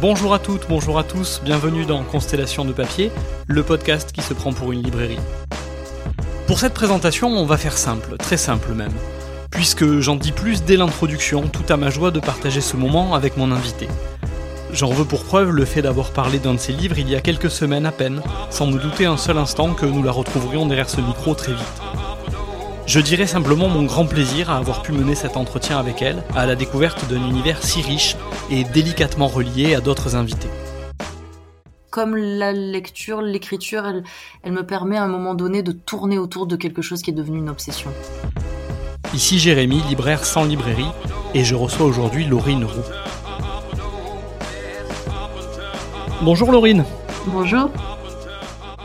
Bonjour à toutes, bonjour à tous, bienvenue dans Constellation de papier, le podcast qui se prend pour une librairie. Pour cette présentation, on va faire simple, très simple même, puisque j'en dis plus dès l'introduction, tout à ma joie de partager ce moment avec mon invité. J'en veux pour preuve le fait d'avoir parlé d'un de ses livres il y a quelques semaines à peine, sans me douter un seul instant que nous la retrouverions derrière ce micro très vite. Je dirais simplement mon grand plaisir à avoir pu mener cet entretien avec elle, à la découverte d'un univers si riche et délicatement relié à d'autres invités. Comme la lecture, l'écriture, elle, elle me permet à un moment donné de tourner autour de quelque chose qui est devenu une obsession. Ici Jérémy, libraire sans librairie, et je reçois aujourd'hui Laurine Roux. Bonjour Laurine. Bonjour.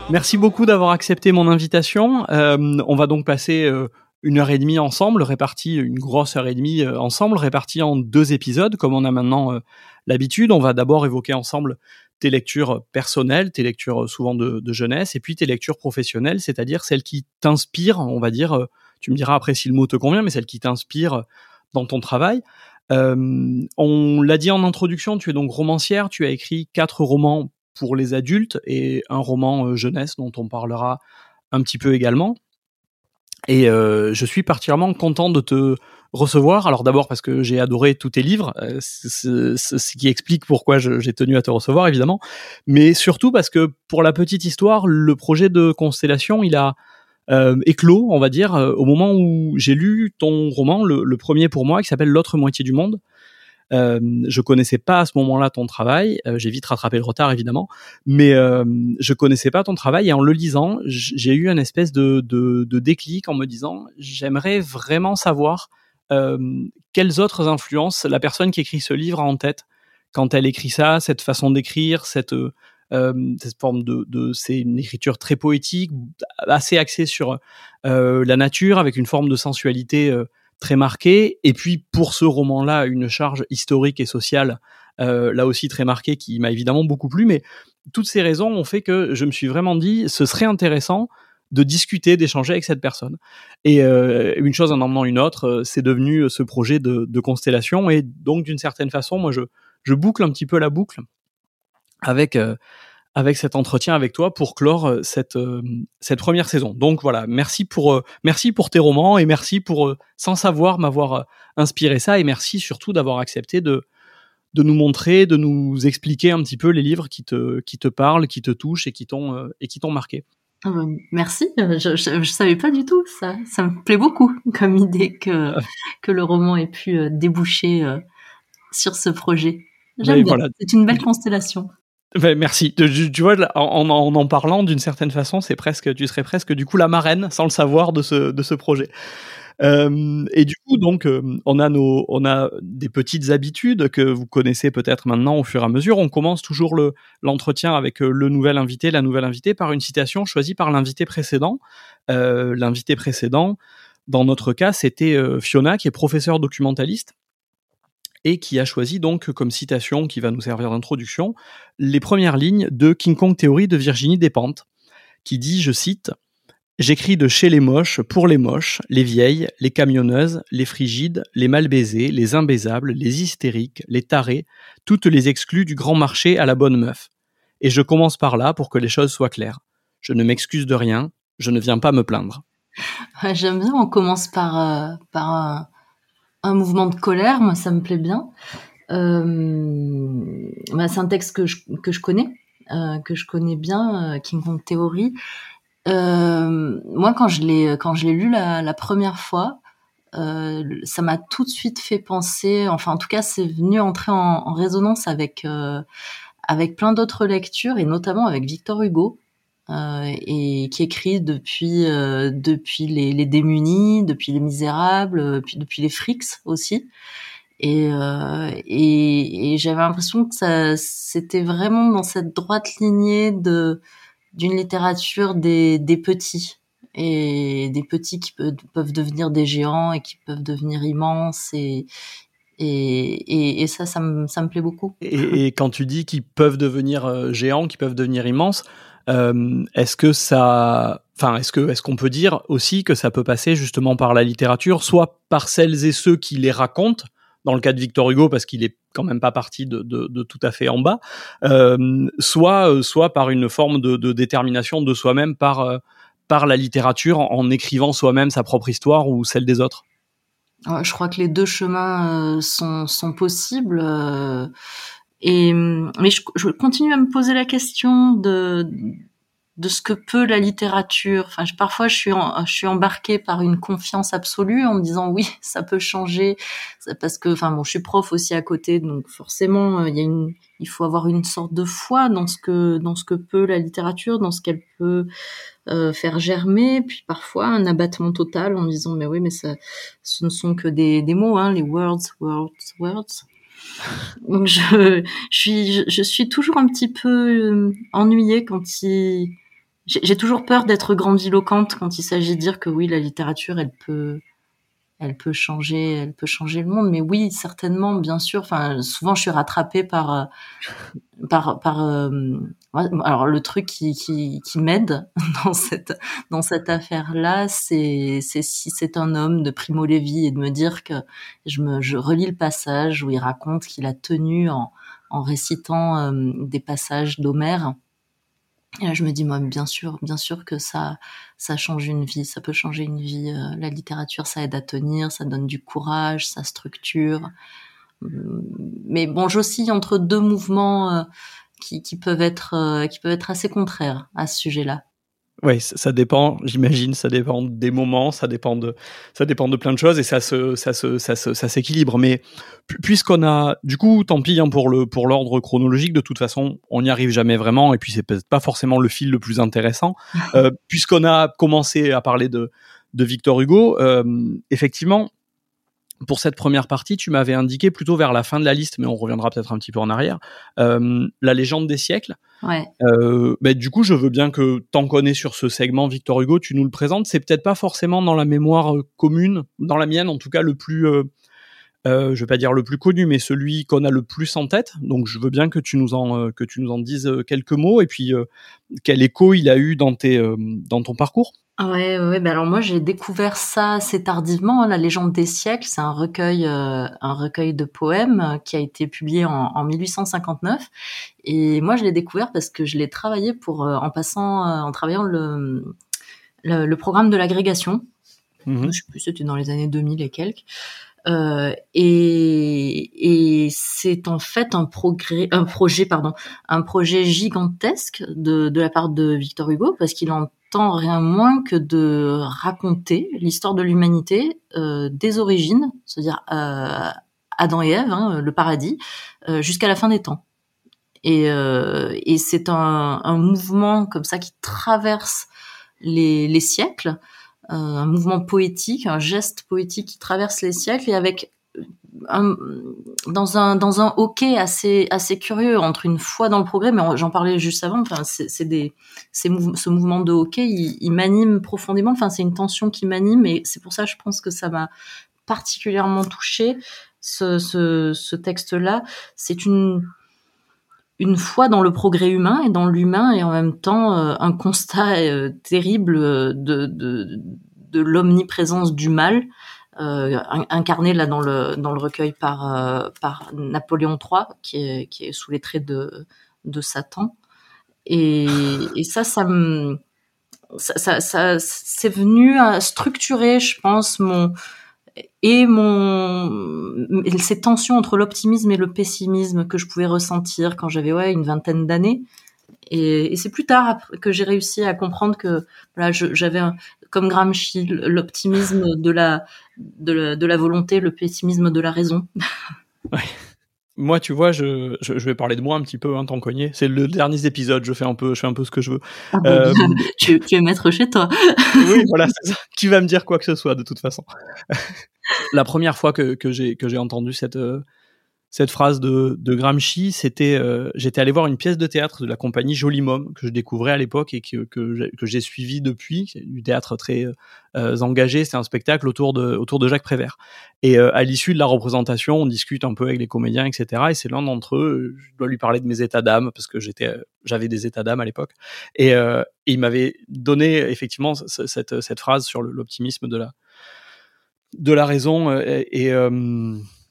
Merci beaucoup d'avoir accepté mon invitation. Euh, on va donc passer euh, une heure et demie ensemble, répartie, une grosse heure et demie euh, ensemble, répartie en deux épisodes, comme on a maintenant l'habitude. On va d'abord évoquer ensemble tes lectures personnelles, tes lectures souvent de, de jeunesse, et puis tes lectures professionnelles, c'est-à-dire celles qui t'inspirent, on va dire, tu me diras après si le mot te convient, mais celles qui t'inspirent dans ton travail. on l'a dit en introduction, tu es donc romancière, tu as écrit quatre romans pour les adultes et un roman euh, jeunesse dont on parlera un petit peu également. Et euh, je suis particulièrement content de te recevoir. Alors d'abord parce que j'ai adoré tous tes livres, euh, ce qui explique pourquoi j'ai tenu à te recevoir évidemment, mais surtout parce que pour la petite histoire, le projet de Constellation, il a éclos, on va dire, au moment où j'ai lu ton roman, le, premier pour moi, qui s'appelle L'autre moitié du monde, euh, je connaissais pas à ce moment-là ton travail. Euh, j'ai vite rattrapé le retard évidemment, mais euh, je connaissais pas ton travail et en le lisant, j'ai eu une espèce de, déclic en me disant j'aimerais vraiment savoir euh, quelles autres influences la personne qui écrit ce livre a en tête quand elle écrit ça, cette façon d'écrire, cette forme de, c'est une écriture très poétique, assez axée sur la nature, avec une forme de sensualité très marqué. Et puis pour ce roman-là, une charge historique et sociale, euh, là aussi très marquée, qui m'a évidemment beaucoup plu. Mais toutes ces raisons ont fait que je me suis vraiment dit, ce serait intéressant de discuter, d'échanger avec cette personne. Et euh, une chose en emmenant une autre, euh, c'est devenu ce projet de, constellation. Et donc d'une certaine façon, moi je, je boucle un petit peu la boucle avec avec cet entretien avec toi pour clore euh, cette euh, cette première saison. Donc voilà, merci pour euh, merci pour tes romans et merci pour sans savoir m'avoir inspiré ça et merci surtout d'avoir accepté de de nous montrer, de nous expliquer un petit peu les livres qui te qui te parlent, qui te touchent et qui t'ont et qui t'ont marqué. Ah ben, merci, je, je, savais pas du tout ça. Ça me plaît beaucoup comme idée que que le roman ait pu déboucher sur ce projet. J'aime bien. Voilà. C'est une belle constellation. Ben, merci. Tu, vois, en, en, parlant, d'une certaine façon, c'est presque, tu serais presque du coup la marraine, sans le savoir, de ce, projet. Euh, et du coup, donc, euh, on a des petites habitudes que vous connaissez peut-être maintenant au fur et à mesure. On commence toujours le l'entretien avec euh, le nouvel invité, la nouvelle invitée, par une citation choisie par l'invité précédent. L'invité précédent, dans notre cas, c'était Fiona, qui est professeur documentaliste et qui a choisi donc comme citation qui va nous servir d'introduction les premières lignes de King Kong Theory de Virginie Despentes, qui dit, je cite, J'écris de chez les moches, pour les moches, les vieilles, les camionneuses, les frigides, les mal baisés, les imbaisables, les hystériques, les tarés, toutes les exclus du grand marché à la bonne meuf. Et je commence par là pour que les choses soient claires. Je ne m'excuse de rien, je ne viens pas me plaindre. J'aime bien, on commence par, euh, par un mouvement de colère, moi ça me plaît bien. Euh, bah, c'est un texte que je, que je connais, euh, que je connais bien, euh, King Kong Theory. Euh, moi, quand je l'ai quand je l'ai lu la, première fois, ça m'a tout de suite fait penser. Enfin, en tout cas, c'est venu entrer en, résonance avec avec plein d'autres lectures et notamment avec Victor Hugo. Euh, et qui écrit depuis euh, depuis les, les, démunis, depuis les misérables, euh, puis depuis les frics aussi. Et, et, et j'avais l'impression que ça c'était vraiment dans cette droite lignée de d'une littérature des, des petits et des petits qui peuvent, peuvent devenir des géants et qui peuvent devenir immenses et, et, et, et, ça, ça me, ça me plaît beaucoup. Et, et quand tu dis qu'ils peuvent devenir géants, qu'ils peuvent devenir immenses, euh, est-ce que ça, enfin, est-ce que, est-ce qu'on peut dire aussi que ça peut passer justement par la littérature, soit par celles et ceux qui les racontent, dans le cas de Victor Hugo parce qu'il est quand même pas parti de, de, de tout à fait en bas, euh, soit soit par une forme de, de détermination de soi-même par par la littérature en, écrivant soi-même sa propre histoire ou celle des autres? Je crois que les deux chemins sont, sont possibles. Et mais je, je, continue à me poser la question de de ce que peut la littérature. Enfin, parfois, je suis, je suis embarquée par une confiance absolue en me disant oui, ça peut changer, parce que, enfin, bon, je suis prof aussi à côté, donc forcément, euh, il y a une, il faut avoir une sorte de foi dans ce que, dans ce que peut la littérature, dans ce qu'elle peut euh, faire germer, puis parfois un abattement total en me disant mais oui, mais ça, ce ne sont que des, des mots, hein, les words, words, words. Donc je, je suis, je suis toujours un petit peu euh, ennuyée quand il j'ai toujours peur d'être grandiloquente quand il s'agit de dire que oui, la littérature, elle peut, elle peut changer, elle peut changer le monde. Mais oui, certainement, bien sûr. Enfin, souvent, je suis rattrapée par, euh, par, par. Euh, alors, le truc qui, m'aide dans cette, dans cette affaire-là, c'est, si c'est un homme de Primo Levi et de me dire que je relis le passage où il raconte qu'il a tenu en, récitant des passages d'Homère et là, je me dis, moi, bien sûr, bien sûr que ça, change une vie, ça peut changer une vie. Euh, la littérature, ça aide à tenir, ça donne du courage, ça structure. Hum, mais bon, j'oscille entre deux mouvements euh, qui, qui, peuvent être, euh, qui peuvent être assez contraires à ce sujet-là. Oui, ça dépend, j'imagine, ça dépend des moments, ça dépend de, ça dépend de plein de choses et ça se, ça se, ça se, ça s'équilibre. Mais puisqu'on a, du coup, tant pis hein, pour le, pour l'ordre chronologique. De toute façon, on n'y arrive jamais vraiment et puis c'est peut-être pas forcément le fil le plus intéressant. euh, puisqu'on a commencé à parler de, de Victor Hugo, euh, effectivement, pour cette première partie, tu m'avais indiqué plutôt vers la fin de la liste, mais on reviendra peut-être un petit peu en arrière, euh, la légende des siècles. Ouais. Euh, bah, du coup, je veux bien que t'en connais sur ce segment, Victor Hugo, tu nous le présentes. C'est peut-être pas forcément dans la mémoire euh, commune, dans la mienne en tout cas, le plus, euh, je vais pas dire le plus connu, mais celui qu'on a le plus en tête. Donc, je veux bien que tu nous en, que tu nous en dises quelques mots et puis quel écho il a eu dans tes, dans ton parcours? Ouais, ouais, ben alors moi j'ai découvert ça assez tardivement. Hein, la légende des siècles, c'est un recueil, euh, un recueil de poèmes euh, qui a été publié en, en 1859. Et moi je l'ai découvert parce que je l'ai travaillé pour, euh, en passant, en travaillant le, le, le programme de l'agrégation. Mmh. Je sais plus, c'était dans les années 2000 et quelques. Euh, et, et c'est en fait un progrès, un projet, pardon, un projet gigantesque de, de la part de Victor Hugo parce qu'il en rien moins que de raconter l'histoire de l'humanité euh, des origines, c'est-à-dire euh, Adam et Ève, hein, le paradis, euh, jusqu'à la fin des temps. Et, et c'est un, un, mouvement comme ça qui traverse les, les siècles, un mouvement poétique, un geste poétique qui traverse les siècles et avec dans un dans un hockey assez assez curieux entre une foi dans le progrès, mais j'en parlais juste avant. Enfin, c'est des c'est ce mouvement de hockey, il, m'anime profondément. Enfin, c'est une tension qui m'anime et c'est pour ça, je pense que ça m'a particulièrement touché ce, ce, texte-là. C'est une une foi dans le progrès humain et dans l'humain et en même temps euh, un constat euh, terrible de, de, de l'omniprésence du mal euh, incarné là dans le dans le recueil par euh, par Napoléon III qui est qui est sous les traits de de Satan. Et, ça ça me ça, ça, ça c'est venu à structurer je pense mon et mon ces tensions entre l'optimisme et le pessimisme que je pouvais ressentir quand j'avais ouais une vingtaine d'années. Et, et c'est plus tard que j'ai réussi à comprendre que voilà, j'avais comme Gramsci l'optimisme de la, de la, de la volonté, le pessimisme de la raison. ouais. Moi, tu vois, je, je, je, vais parler de moi un petit peu, hein, tant cogné. C'est le dernier épisode, je fais un peu, je fais un peu ce que je veux. Ah bon, euh... tu, tu es maître chez toi. oui, voilà, ça. Tu vas me dire quoi que ce soit, de toute façon. la première fois que, que j'ai que j'ai entendu cette euh, cette phrase de, Gramsci, c'était euh, j'étais allé voir une pièce de théâtre de la compagnie Jolimum que je découvrais à l'époque et que, que, que j'ai suivi depuis, du théâtre très euh, engagé, c'est un spectacle autour de, autour de Jacques Prévert. Et euh, à l'issue de la représentation, on discute un peu avec les comédiens, etc. Et c'est l'un d'entre eux, je dois lui parler de mes états d'âme parce que j'étais, j'avais des états d'âme à l'époque. Et, il m'avait donné effectivement cette, cette phrase sur l'optimisme de la, de la raison et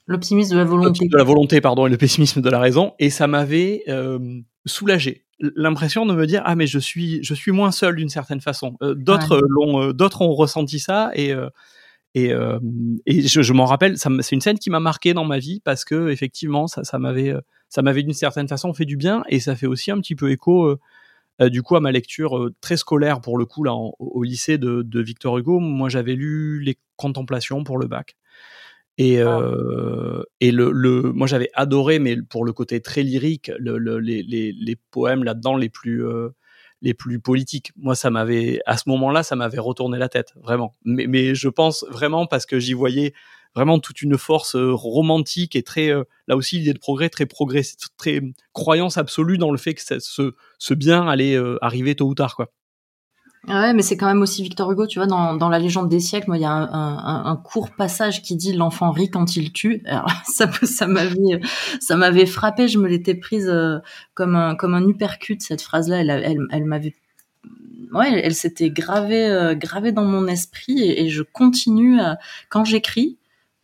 L'optimisme de la volonté. De la volonté, pardon, et le pessimisme de la raison. Et ça m'avait euh, soulagé. L'impression de me dire ah mais je suis je suis moins seul d'une certaine façon. Euh, d'autres l'ont euh, d'autres ont ressenti ça et et, et je, je m'en rappelle. C'est une scène qui m'a marqué dans ma vie parce que effectivement ça ça m'avait ça m'avait d'une certaine façon fait du bien et ça fait aussi un petit peu écho du coup à ma lecture très scolaire pour le coup là au lycée de, de Victor Hugo. Moi j'avais lu les Contemplations pour le bac. Et, ah. euh, et le, le, moi j'avais adoré, mais pour le côté très lyrique, le, le, les, les, les, poèmes là-dedans les plus euh, les plus politiques. Moi, ça m'avait à ce moment-là, ça m'avait retourné la tête, vraiment. Mais, mais je pense vraiment parce que j'y voyais vraiment toute une force euh, romantique et très euh, là aussi l'idée de progrès très progrès très croyance absolue dans le fait que ce, ce bien allait euh, arriver tôt ou tard quoi. Ouais, mais c'est quand même aussi Victor Hugo, tu vois, dans, dans la légende des siècles, moi, il y a un, un, un, court passage qui dit l'enfant rit quand il tue. Alors, ça, ça m'avait, ça m'avait frappé. Je me l'étais prise euh, comme un, comme un uppercut cette phrase-là. Elle, elle, elle m'avait, ouais, elle, s'était gravée, euh, gravée dans mon esprit et, je continue à, quand j'écris.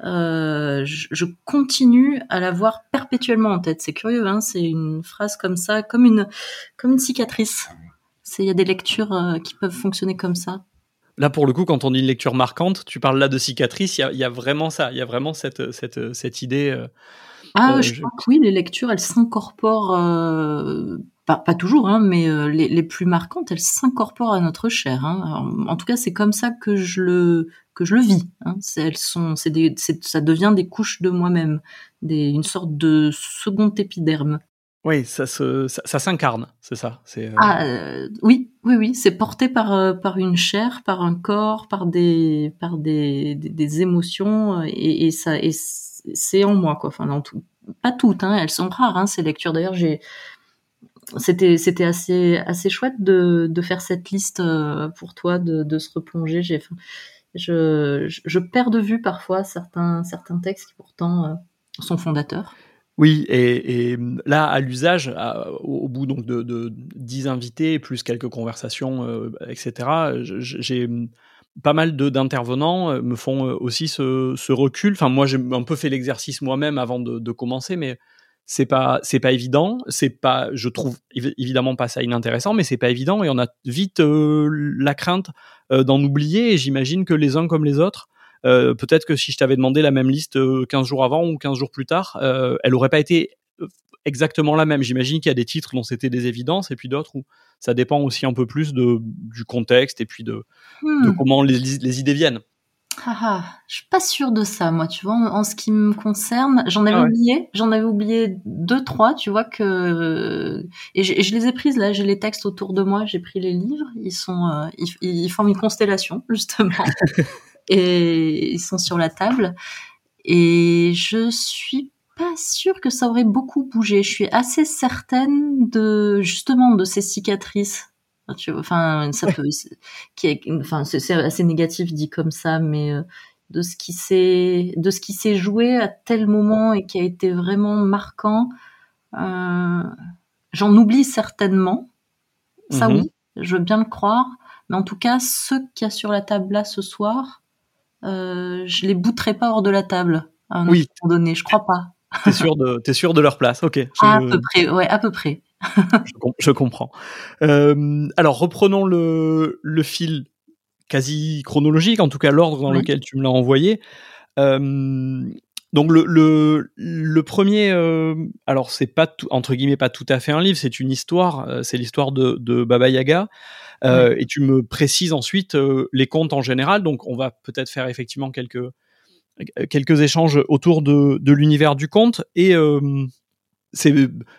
Euh, je, je, continue à la voir perpétuellement en tête. C'est curieux, hein c'est une phrase comme ça, comme une, comme une cicatrice. Il y a des lectures euh, qui peuvent fonctionner comme ça. Là, pour le coup, quand on dit une lecture marquante, tu parles là de cicatrice, il y a, vraiment ça, il y a vraiment cette, cette, cette idée. Euh, ah, euh, je, crois que oui, les lectures, elles s'incorporent, pas, toujours, hein, mais les, les, plus marquantes, elles s'incorporent à notre chair. Hein. en tout cas, c'est comme ça que je le, que je le vis. Hein. Elles sont, ça devient des couches de moi-même, une sorte de second épiderme. Oui, ça ça, s'incarne, c'est ça. Euh, ah euh, oui, oui, oui, c'est porté par euh, par une chair, par un corps, par des par des des, émotions et, ça et c'est en moi quoi. Enfin, tout, pas toutes, hein, elles sont rares hein, ces lectures. D'ailleurs, j'ai c'était c'était assez assez chouette de de faire cette liste pour toi, de de se replonger. J'ai je, je perds de vue parfois certains certains textes qui pourtant sont fondateurs. Oui, et, là, à l'usage, au, bout donc de, de 10 invités, plus quelques conversations, euh, etc., j'ai pas mal d'intervenants euh, me font euh, aussi ce, recul. Enfin, moi, j'ai un peu fait l'exercice moi-même avant de, commencer, mais c'est pas c'est pas évident. C'est pas, je trouve évidemment pas ça inintéressant, mais c'est pas évident et on a vite la crainte d'en oublier. Et j'imagine que les uns comme les autres euh, peut-être que si je t'avais demandé la même liste 15 euh, jours avant ou 15 jours plus tard, euh, elle aurait pas été exactement la même. J'imagine qu'il y a des titres dont c'était des évidences et puis d'autres où ça dépend aussi un peu plus de, du contexte et puis de, de hmm. comment les, les, idées viennent. Ah, ah, je suis pas sûre de ça, moi, tu vois, en, ce qui me concerne. J'en avais ah oublié, j'en avais oublié deux, trois, tu vois, que. Et, je les ai prises là, j'ai les textes autour de moi, j'ai pris les livres, ils sont. ils, ils, forment une constellation, justement. Et ils sont sur la table. Et je suis pas sûre que ça aurait beaucoup bougé. Je suis assez certaine de justement de ces cicatrices. enfin, ça peut, qui est, enfin, c'est assez négatif dit comme ça, mais euh, de ce qui s'est, de ce qui s'est joué à tel moment et qui a été vraiment marquant. Euh, J'en oublie certainement. Ça mm-hmm. oui, je veux bien le croire. Mais en tout cas, ce qu'il y a sur la table là ce soir, euh, je les bouterai pas hors de la table à un oui. moment donné. Je crois pas. T'es sûr de t'es sûr de leur place, ok. À peu près, ouais, à peu près. je, comprends. Euh, alors reprenons le le fil quasi chronologique, en tout cas l'ordre dans lequel tu me l'as envoyé. Euh, donc le, le, le premier, euh, alors c'est pas tout, entre guillemets pas tout à fait un livre, c'est une histoire, euh, c'est l'histoire de, de Baba Yaga. Euh, Et tu me précises ensuite euh, les contes en général. Donc on va peut-être faire effectivement quelques quelques échanges autour de, de l'univers du conte et c'est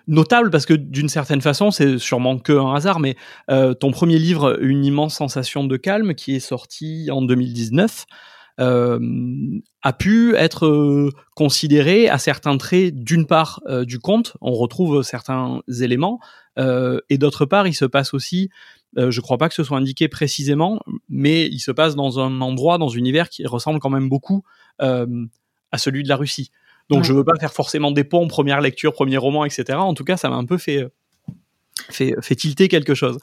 notable parce que d'une certaine façon, c'est sûrement que un hasard, mais euh, ton premier livre, Une immense sensation de calme, qui est sorti en 2019, euh, a pu être euh, considéré à certains traits d'une part euh, du conte, on retrouve certains éléments, et d'autre part, il se passe aussi, je crois pas que ce soit indiqué précisément, mais il se passe dans un endroit, dans un univers qui ressemble quand même beaucoup à celui de la Russie. Donc je veux pas faire forcément des ponts, première lecture, premier roman, etc. En tout cas, ça m'a un peu fait, fait, fait tilter quelque chose.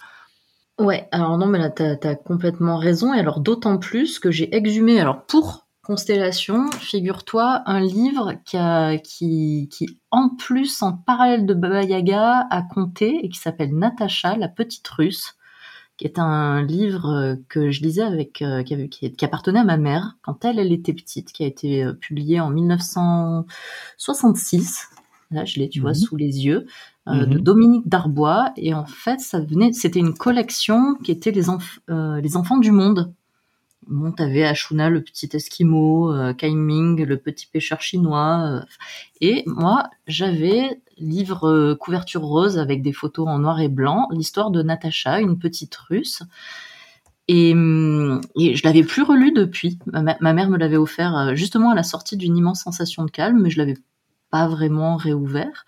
Ouais, alors non, mais là, tu as, complètement raison. Et alors, d'autant plus que j'ai exhumé, alors pour Constellation, figure-toi, un livre qui, a, qui, qui, en plus, en parallèle de Baba Yaga, a compté et qui s'appelle Natacha, la petite russe, qui est un livre que je lisais avec, euh, qui, qui, qui, appartenait à ma mère quand elle, elle était petite, qui a été euh, publié en 1966. Là, je l'ai, tu vois, mhm. sous les yeux, euh, de mhm. Dominique Darbois. Et en fait, ça venait, c'était une collection qui était les, euh, les enfants du monde Bon, t'avais Ashuna, le petit Esquimau, euh, Kaiming, le petit pêcheur chinois. Euh, et moi, j'avais livre couverture rose avec des photos en noir et blanc, l'histoire de Natacha, une petite russe. Et, hum, et je l'avais plus relu depuis. Ma, ma mère me l'avait offert justement à la sortie d'une immense sensation de calme, mais je l'avais pas vraiment réouvert.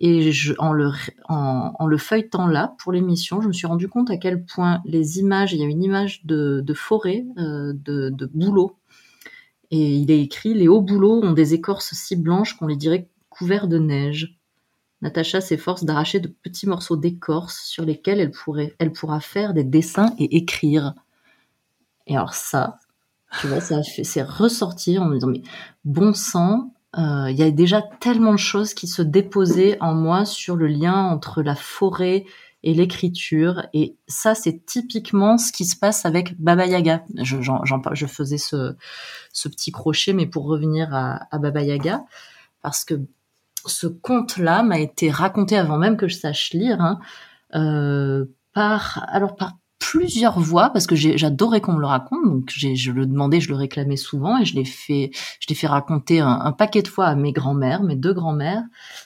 Et je, en, le, feuilletant là pour l'émission, je me suis rendu compte à quel point les images, il y a une image de, forêt, euh, de, de bouleaux, et il est écrit les hauts bouleaux ont des écorces si blanches qu'on les dirait couverts de neige. Natacha s'efforce d'arracher de petits morceaux d'écorce sur lesquels elle pourrait, elle pourra faire des dessins et écrire. Et alors ça, tu vois, ça c'est ressortir en me disant mais bon sang, il y a déjà tellement de choses qui se déposaient en moi sur le lien entre la forêt et l'écriture. Et ça, c'est typiquement ce qui se passe avec Baba Yaga. Je, faisais ce, petit crochet, mais pour revenir à, à Baba Yaga, parce que ce conte-là m'a été raconté avant même que je sache lire, hein, euh, par alors par plusieurs voix parce que j'adorais qu'on me le raconte. Donc je le demandais, je le réclamais souvent et je l'ai fait, je l'ai fait raconter un, paquet de fois à mes grands-mères, mes deux grands-mères,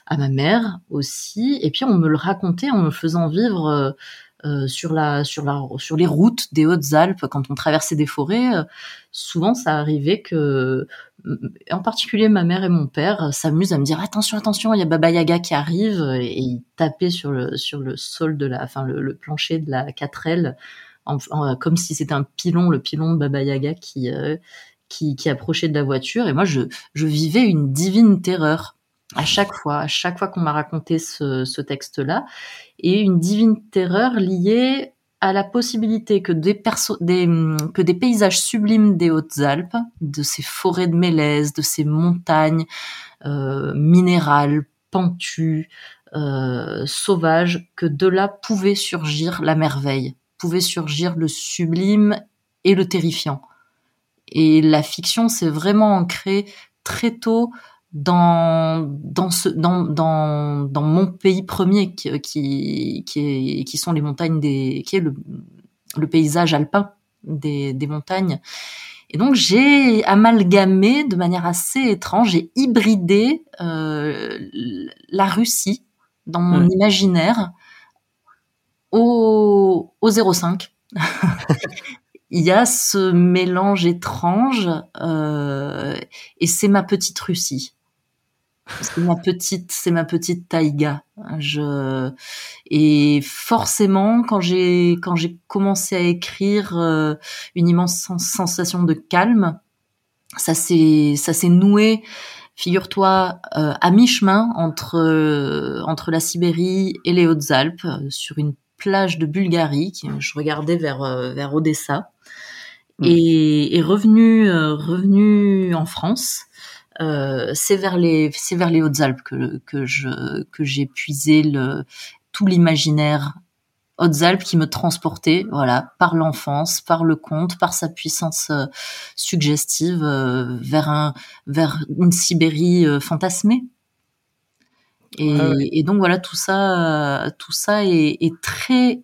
à ma mère aussi. Et puis on me le racontait en me faisant vivre euh, euh, sur la sur la sur les routes des Hautes-Alpes quand on traversait des forêts. Euh, souvent ça arrivait que en particulier ma mère et mon père s'amusent à me dire attention attention il y a Baba Yaga qui arrive et ils tapaient sur le sur le sol de la enfin le, plancher de la 4L comme si c'était un pilon le pilon de Baba Yaga qui euh, qui, qui approchait de la voiture et moi je je vivais une divine terreur à chaque fois à chaque fois qu'on m'a raconté ce, ce texte là et une divine terreur liée à la possibilité que des, des, que des paysages sublimes des Hautes-Alpes, de ces forêts de mélèze, de ces montagnes euh, minérales, pentues, euh, sauvages, que de là pouvait surgir la merveille, pouvait surgir le sublime et le terrifiant. Et la fiction s'est vraiment ancrée très tôt dans dans ce dans dans dans mon pays premier qui qui qui, est, qui sont les montagnes des qui est le, le paysage alpin des des montagnes. Et donc j'ai amalgamé de manière assez étrange j'ai hybridé euh, la Russie dans mon imaginaire au au 05 il y a ce mélange étrange euh, et c'est ma petite Russie c'est ma petite, c'est ma petite taïga. Je et forcément quand j'ai quand j'ai commencé à écrire euh, une immense sensation de calme, ça s'est ça s'est noué. Figure-toi euh, à mi-chemin entre euh, entre la Sibérie et les Hautes-Alpes, sur une plage de Bulgarie. je regardais vers vers Odessa mmh. et, et revenu revenu en France euh, c'est vers les c'est vers les Hautes-Alpes que que je que j'ai puisé le tout l'imaginaire Hautes-Alpes qui me transportait, voilà, par l'enfance, par le conte, par sa puissance euh, suggestive euh, vers un vers une Sibérie fantasmée. Et, ah et, donc voilà, tout ça, tout ça est, est très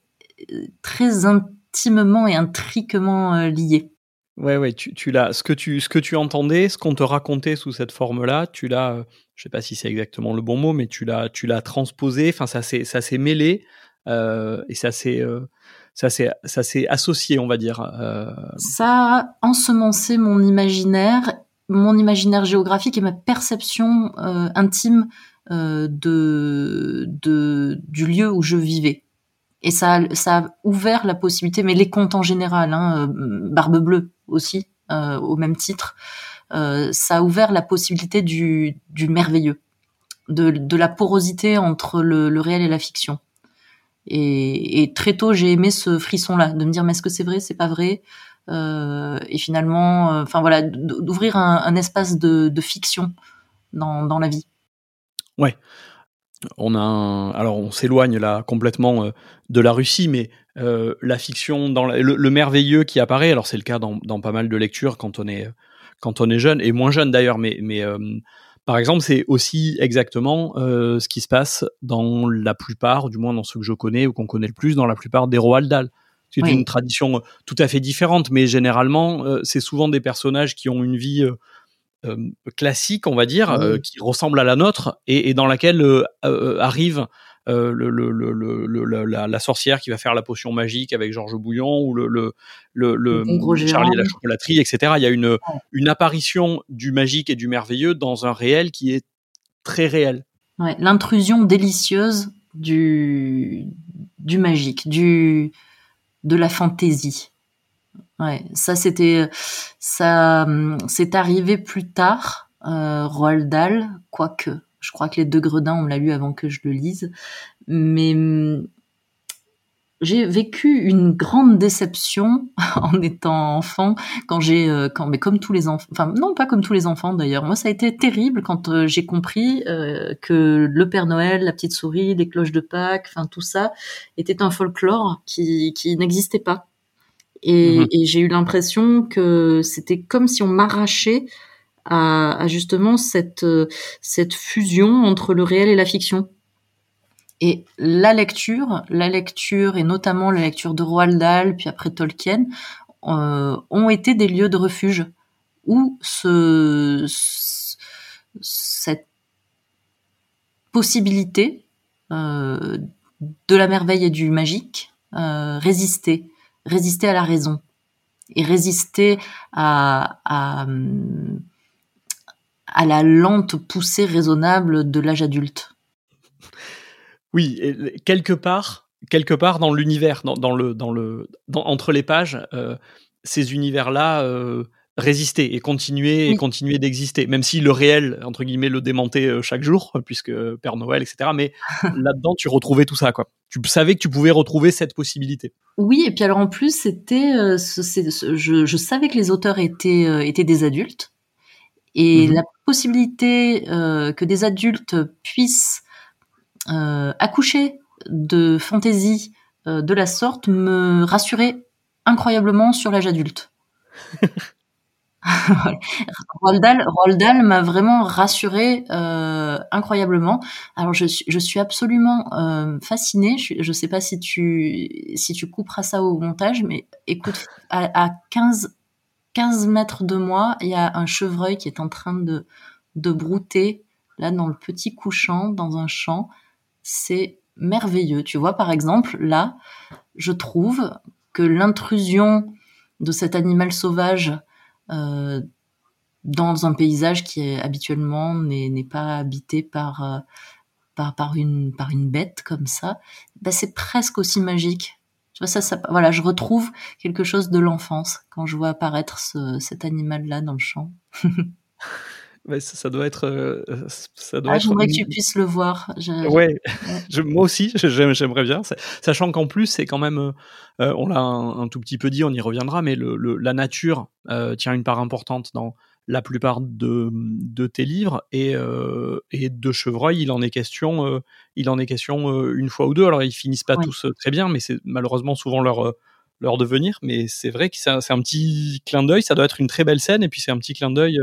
très intimement et intriquement lié. Ouais, ouais, tu, l'as. Ce que tu, ce que tu entendais, ce qu'on te racontait sous cette forme-là, tu l'as. Euh, je sais pas si c'est exactement le bon mot, mais tu l'as, tu l'as transposé. Enfin, ça s'est, ça s'est mêlé euh, et ça s'est, euh, ça s'est, ça s'est associé, on va dire. Euh... Ça a ensemencé mon imaginaire, mon imaginaire géographique et ma perception euh, intime de, de, du lieu où je vivais. Et ça, ça a ouvert la possibilité, mais les contes en général, hein, Barbe Bleue aussi, euh, au même titre, euh, ça a ouvert la possibilité du, du merveilleux, de, de, la porosité entre le, le, réel et la fiction. Et, et très tôt, j'ai aimé ce frisson-là, de me dire, mais est-ce que c'est vrai, c'est pas vrai et finalement, enfin voilà, d'ouvrir un, espace de, de fiction dans, dans la vie. Ouais. On a alors on s'éloigne là complètement de la Russie, mais la fiction dans le, merveilleux qui apparaît. Alors c'est le cas dans, dans, pas mal de lectures quand on est quand on est jeune et moins jeune d'ailleurs, mais mais par exemple, c'est aussi exactement euh, ce qui se passe dans la plupart, du moins dans ceux que je connais ou qu'on connaît le plus, dans la plupart des Roald Dahl. C'est une tradition euh, tout à fait différente, mais généralement, euh, c'est souvent des personnages qui ont une vie classique, on va dire, qui ressemble à la nôtre et, et dans laquelle arrive euh, le, le, le, la, la, sorcière qui va faire la potion magique avec Georges Bouillon ou le, le, Charlie et la chocolaterie, etc. Il y a une, une apparition du magique et du merveilleux dans un réel qui est très réel. Ouais, L'intrusion délicieuse du, du magique, du, de la fantaisie. Ouais, ça c'était, ça, c'est arrivé plus tard, euh, Roald Dahl, quoique. Je crois que les deux Gredins, on l'a lu avant que je le lise. Mais hum, j'ai vécu une grande déception en étant enfant quand j'ai euh, quand mais comme tous les enfants enfin non pas comme tous les enfants d'ailleurs moi ça a été terrible quand euh, j'ai compris euh, que le Père Noël la petite souris les cloches de Pâques enfin tout ça était un folklore qui qui n'existait pas et, mm-hmm. et j'ai eu l'impression que c'était comme si on m'arrachait à, justement cette, euh, cette fusion entre le réel et la fiction. Et la lecture, la lecture et notamment la lecture de Roald Dahl, puis après Tolkien, euh, ont été des lieux de refuge où ce, cette possibilité euh, de la merveille et du magique euh, résistait, résistait à la raison et résistait à, la lente poussée raisonnable de l'âge adulte. Oui, quelque part, quelque part dans l'univers, entre les pages, euh, ces univers-là euh, résistaient et continuaient et continuaient d'exister, même si le réel entre guillemets le démentait euh, chaque jour, puisque Père Noël, etc. Mais là-dedans, tu retrouvais tout ça, quoi. Tu savais que tu pouvais retrouver cette possibilité. Oui, et puis alors en plus, c'était, je, je, savais que les auteurs étaient étaient des adultes et mmh la possibilité euh, que des adultes puissent euh, accoucher de fantaisie euh, de la sorte me rassurait incroyablement sur l'âge adulte. Roald Dahl, m'a vraiment rassuré incroyablement. Alors je, je suis absolument fascinée. Je ne sais pas si tu si tu couperas ça au montage, mais écoute, à, à 15 15 mètres de moi, il y a un chevreuil qui est en train de, de brouter, là, dans le petit couchant, dans un champ. C'est merveilleux. Tu vois, par exemple, là, je trouve que l'intrusion de cet animal sauvage euh, dans un paysage qui habituellement n'est pas habité par, euh, par, par, une, par une bête comme ça, ben c'est presque aussi magique ça, ça, voilà, je retrouve quelque chose de l'enfance quand je vois apparaître cet animal-là dans le champ. ça, doit être. Euh, ça doit ah, J'aimerais que tu puisses le voir. Ouais, moi aussi, j'aimerais bien. Sachant qu'en plus, c'est quand même. Euh, on l'a un, tout petit peu dit, on y reviendra, mais le, la nature euh, tient une part importante dans, la plupart de, de tes livres et, euh, et, de Chevreuil, il en est question, euh, il en est question euh, une fois ou deux. Alors ils finissent pas tous très bien, mais c'est malheureusement souvent leur leur devenir. Mais c'est vrai que c'est un, un, petit clin d'œil. Ça doit être une très belle scène et puis c'est un petit clin d'œil.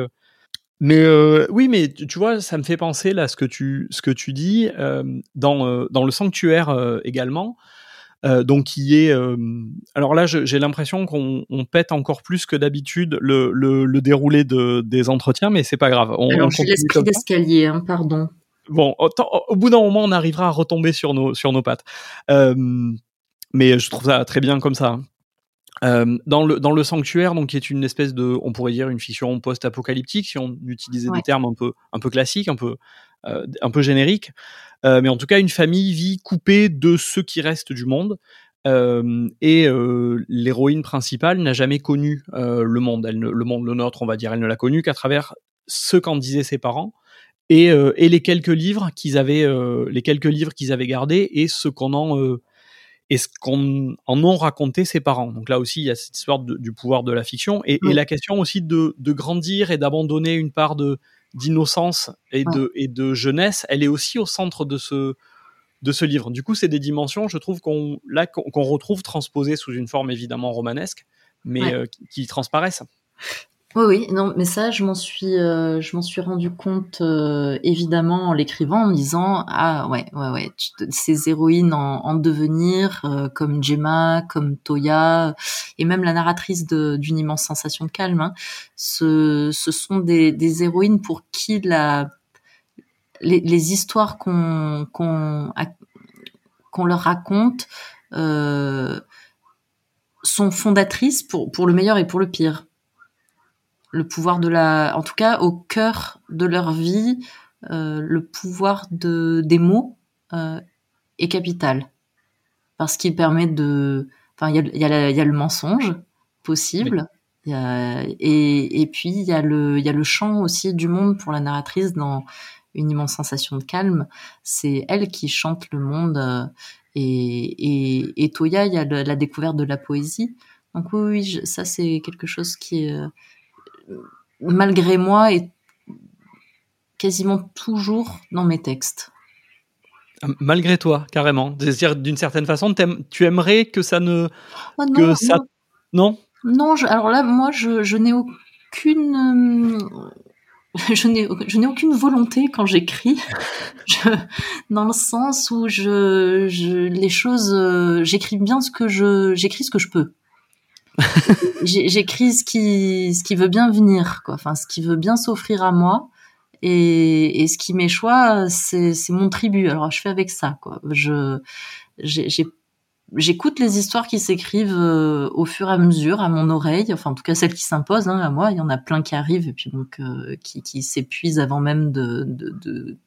Mais oui, mais tu vois, ça me fait penser là ce que tu ce que tu dis dans dans le sanctuaire également. Euh, donc qui est euh, alors là j'ai l'impression qu'on pète encore plus que d'habitude le, le, déroulé de, des entretiens mais c'est pas grave on, alors j'ai l'esprit d'escalier hein, pardon bon au, bout d'un moment on arrivera à retomber sur nos sur nos pattes euh, mais je trouve ça très bien comme ça hein. Dans le dans le sanctuaire donc qui est une espèce de on pourrait dire une fiction post-apocalyptique si on utilisait des termes un peu un peu classiques un peu un peu génériques. Euh, mais en tout cas, une famille vit coupée de ce qui reste du monde. Euh, et euh, l'héroïne principale n'a jamais connu le monde, elle le monde le nôtre, on va dire, elle ne l'a connu qu'à travers ce qu'en disaient ses parents et, et les quelques livres qu'ils avaient, les quelques livres qu'ils avaient gardés et ce qu'on en et ce qu'on en ont raconté ses parents. Donc là aussi, il y a cette histoire du pouvoir de la fiction et, la question aussi de, grandir et d'abandonner une part de d'innocence et de et de jeunesse. Elle est aussi au centre de ce de ce livre. Du coup, c'est des dimensions, je trouve qu'on là qu'on retrouve transposées sous une forme évidemment romanesque, mais euh, qui transparaissent. Oui, oui, non, mais ça, je m'en suis, euh, je m'en suis rendu compte euh, évidemment en l'écrivant, en disant ah ouais, ouais, ouais, ces héroïnes en, devenir, euh, comme Gemma, comme Toya, et même la narratrice d'une immense sensation de calme, hein, ce, ce sont des, des héroïnes pour qui la, les, les histoires qu'on qu'on qu'on leur raconte sont fondatrices pour pour le meilleur et pour le pire le pouvoir de la, en tout cas au cœur de leur vie, euh, le pouvoir de des mots euh, est capital parce qu'il permet de, enfin il y a, y, a y a, le mensonge possible. Y a, et, et puis il y a le il y a le chant aussi du monde pour la narratrice dans une immense sensation de calme. C'est elle qui chante le monde euh, et, et, et Toya il y a la découverte de la poésie. Donc oui, oui ça c'est quelque chose qui est malgré moi, est quasiment toujours dans mes textes. Ah, malgré toi, carrément. C'est-à-dire, d'une certaine façon, tu aimerais que ça ne. Oh non, que ça... non Non, alors là, moi, je, n'ai aucune. Je n'ai, je n'ai aucune volonté quand j'écris, dans le sens où je, je les choses, j'écris bien ce que je, j'écris ce que je peux j'écris ce qui, ce qui veut bien venir, quoi. Enfin, ce qui veut bien s'offrir à moi. Et, et ce qui m'échoit, c'est, mon tribut. Alors, je fais avec ça, quoi. Je, j'écoute les histoires qui s'écrivent euh, au fur et à mesure à mon oreille, enfin en tout cas celles qui s'imposent hein, à moi. Il y en a plein qui arrivent et puis donc euh, qui, qui s'épuisent avant même de, de, de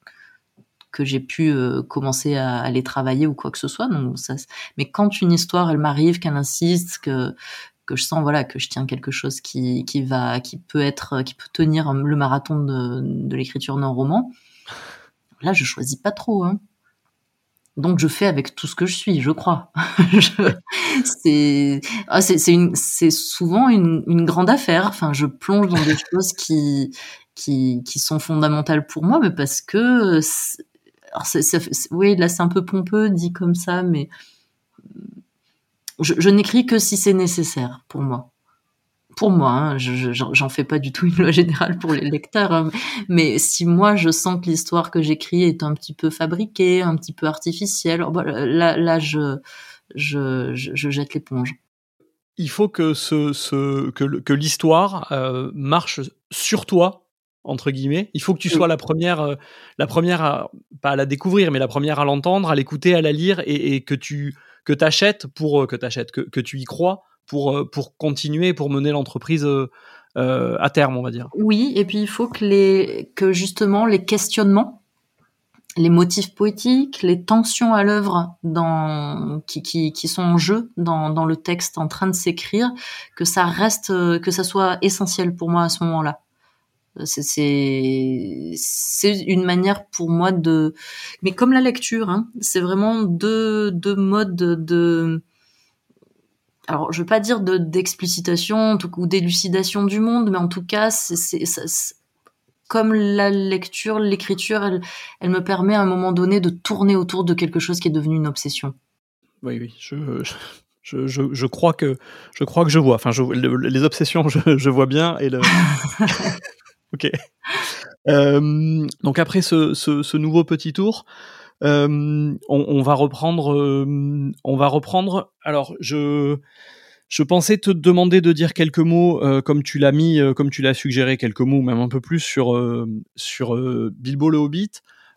que j'ai pu euh, commencer à, à, les travailler ou quoi que ce soit. Donc ça, mais quand une histoire elle m'arrive, qu'elle insiste, que que je sens voilà que je tiens quelque chose qui, qui va qui peut être qui peut tenir le marathon de, l'écriture d'un roman là je choisis pas trop hein. donc je fais avec tout ce que je suis je crois c'est ah, souvent une, grande affaire enfin je plonge dans des choses qui qui qui sont fondamentales pour moi mais parce que oui là c'est un peu pompeux dit comme ça mais je, n'écris que si c'est nécessaire pour moi. Pour moi, hein, j'en fais pas du tout une loi générale pour les lecteurs, hein, mais si moi je sens que l'histoire que j'écris est un petit peu fabriquée, un petit peu artificielle, là, là je, je, je jette l'éponge. Il faut que, ce, ce que, que l'histoire euh, marche sur toi entre guillemets. Il faut que tu sois la première, euh, la première à, pas à la découvrir, mais la première à l'entendre, à l'écouter, à la lire, et, et que tu que t'achètes pour euh, que t'achètes, que, que tu y crois pour euh, pour continuer, pour mener l'entreprise euh, à terme, on va dire. Oui, et puis il faut que les que justement les questionnements, les motifs poétiques, les tensions à l'œuvre dans qui, qui, qui sont en jeu dans, dans le texte en train de s'écrire, que ça reste, que ça soit essentiel pour moi à ce moment-là c'est c'est une manière pour moi de mais comme la lecture hein, c'est vraiment deux deux modes de alors je veux pas dire de d'explicitation ou d'élucidation du monde mais en tout cas c'est comme la lecture l'écriture elle elle me permet à un moment donné de tourner autour de quelque chose qui est devenu une obsession oui oui je, je... Je, je, crois que je crois que je vois. Enfin, je, les obsessions, je, je vois bien et le, Ok. Euh, donc après ce, ce, ce, nouveau petit tour, euh, on, on, va reprendre. Euh, on va reprendre. Alors je je pensais te demander de dire quelques mots, comme tu l'as mis, comme tu l'as suggéré, quelques mots, même un peu plus sur sur Bilbo le Hobbit.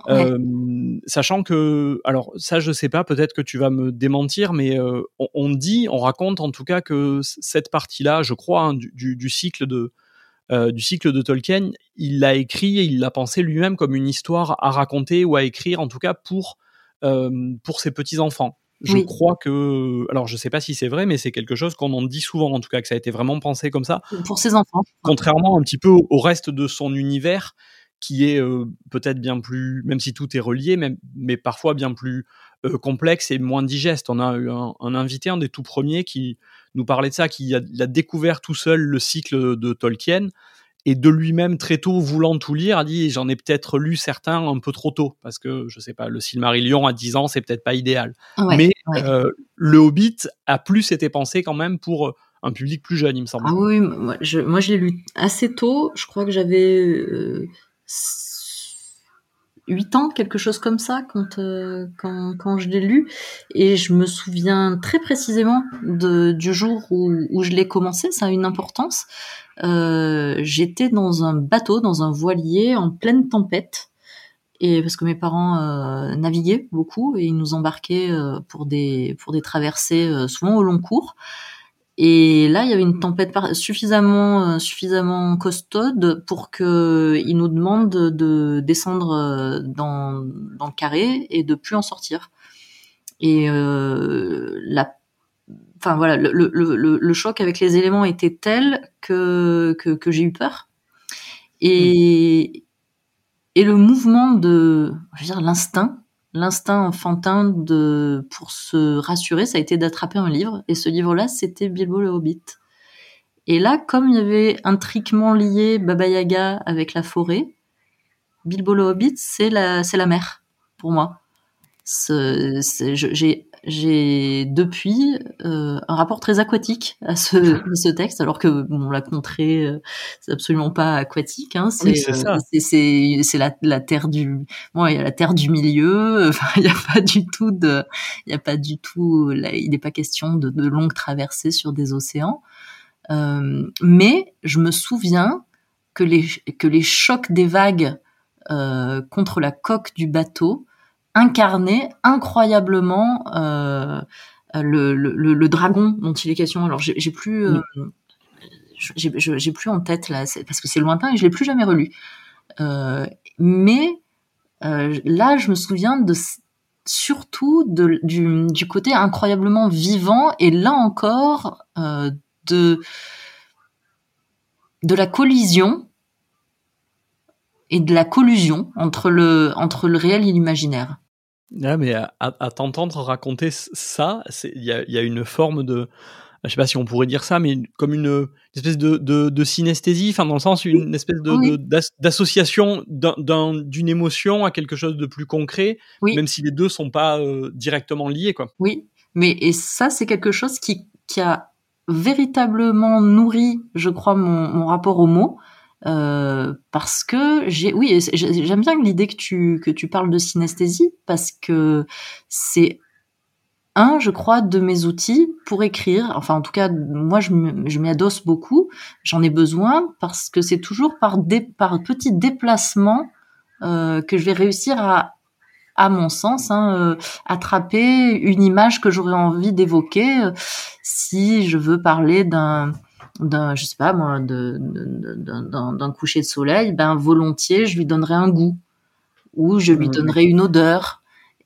Ouais. sachant que, alors ça je sais pas, peut-être que tu vas me démentir, mais on, on, dit, on raconte en tout cas que cette partie-là, je crois, hein, du, du, du, cycle de euh, du cycle de Tolkien, il l'a écrit et il l'a pensé lui-même comme une histoire à raconter ou à écrire, en tout cas pour, euh, pour ses petits-enfants. Je crois que, alors je sais pas si c'est vrai, mais c'est quelque chose qu'on en dit souvent, en tout cas que ça a été vraiment pensé comme ça. Pour ses enfants. Contrairement un petit peu au reste de son univers, qui est euh, peut-être bien plus, même si tout est relié, même, mais parfois bien plus complexe et moins digeste. On a eu un, un, invité, un des tout premiers, qui nous parlait de ça, qui a, a découvert tout seul le cycle de Tolkien et de lui-même très tôt voulant tout lire a dit j'en ai peut-être lu certains un peu trop tôt parce que je sais pas le Silmarillion à 10 ans c'est peut-être pas idéal. Mais Euh, le Hobbit a plus été pensé quand même pour un public plus jeune il me semble. Ah oui moi je, moi, je l'ai lu assez tôt. Je crois que j'avais euh, 8 ans, quelque chose comme ça, quand, euh, quand, quand je l'ai lu. Et je me souviens très précisément de, du jour où, où je l'ai commencé, ça a une importance. Euh, J'étais dans un bateau, dans un voilier, en pleine tempête. Et parce que mes parents euh, naviguaient beaucoup et ils nous embarquaient euh, pour des pour des traversées euh, souvent au long cours. Et là, il y avait une tempête suffisamment euh, suffisamment costaude pour que il nous demande de descendre euh, dans dans le carré et de plus en sortir. Et euh, la enfin voilà, le, le, le, le, choc avec les éléments était tel que que, que j'ai eu peur. Et et le mouvement de, je veux dire, l'instinct l'instinct enfantin de pour se rassurer, ça a été d'attraper un livre. Et ce livre-là, c'était Bilbo le Hobbit. Et là, comme il y avait intriquement lié Baba Yaga avec la forêt, Bilbo le Hobbit, c'est la, c'est la mer pour moi. J'ai j'ai depuis euh, un rapport très aquatique à ce, à ce texte, alors que bon, la contrée, euh, c'est absolument pas aquatique. Hein, c'est oui, c'est la, la terre du, bon, il y a la terre du milieu. Enfin, il n'y a pas du tout de, il y a pas du tout, là, il n'est pas question de, de longues traversées sur des océans. Euh, mais je me souviens que les que les chocs des vagues euh, contre la coque du bateau incarner incroyablement euh, le, le, le, dragon dont il est question. Alors j'ai plus euh, j'ai plus en tête là parce que c'est lointain et je l'ai plus jamais relu. Euh, mais euh, là, je me souviens de surtout de, du, du côté incroyablement vivant et là encore euh, de de la collision et de la collusion entre le, entre le réel et l'imaginaire. Ah, mais à, à t'entendre raconter ça, il y a, y a, une forme de, je sais pas si on pourrait dire ça, mais comme une, une espèce de, de, de, synesthésie, enfin dans le sens une espèce de, oui. d'association d'une émotion à quelque chose de plus concret, oui. même si les deux sont pas euh, directement liés, quoi. Oui, mais et ça c'est quelque chose qui, qui a véritablement nourri, je crois, mon, mon rapport aux mots. Euh, parce que j'ai oui j'aime bien l'idée que tu que tu parles de synesthésie parce que c'est un je crois de mes outils pour écrire. Enfin en tout cas moi je m'y adosse beaucoup. J'en ai besoin parce que c'est toujours par des par petits déplacements euh, que je vais réussir à à mon sens, hein, euh, attraper une image que j'aurais envie d'évoquer euh, si je veux parler d'un d'un, je sais pas moi, d'un coucher de soleil, ben volontiers, je lui donnerai un goût. Ou je lui donnerai une odeur.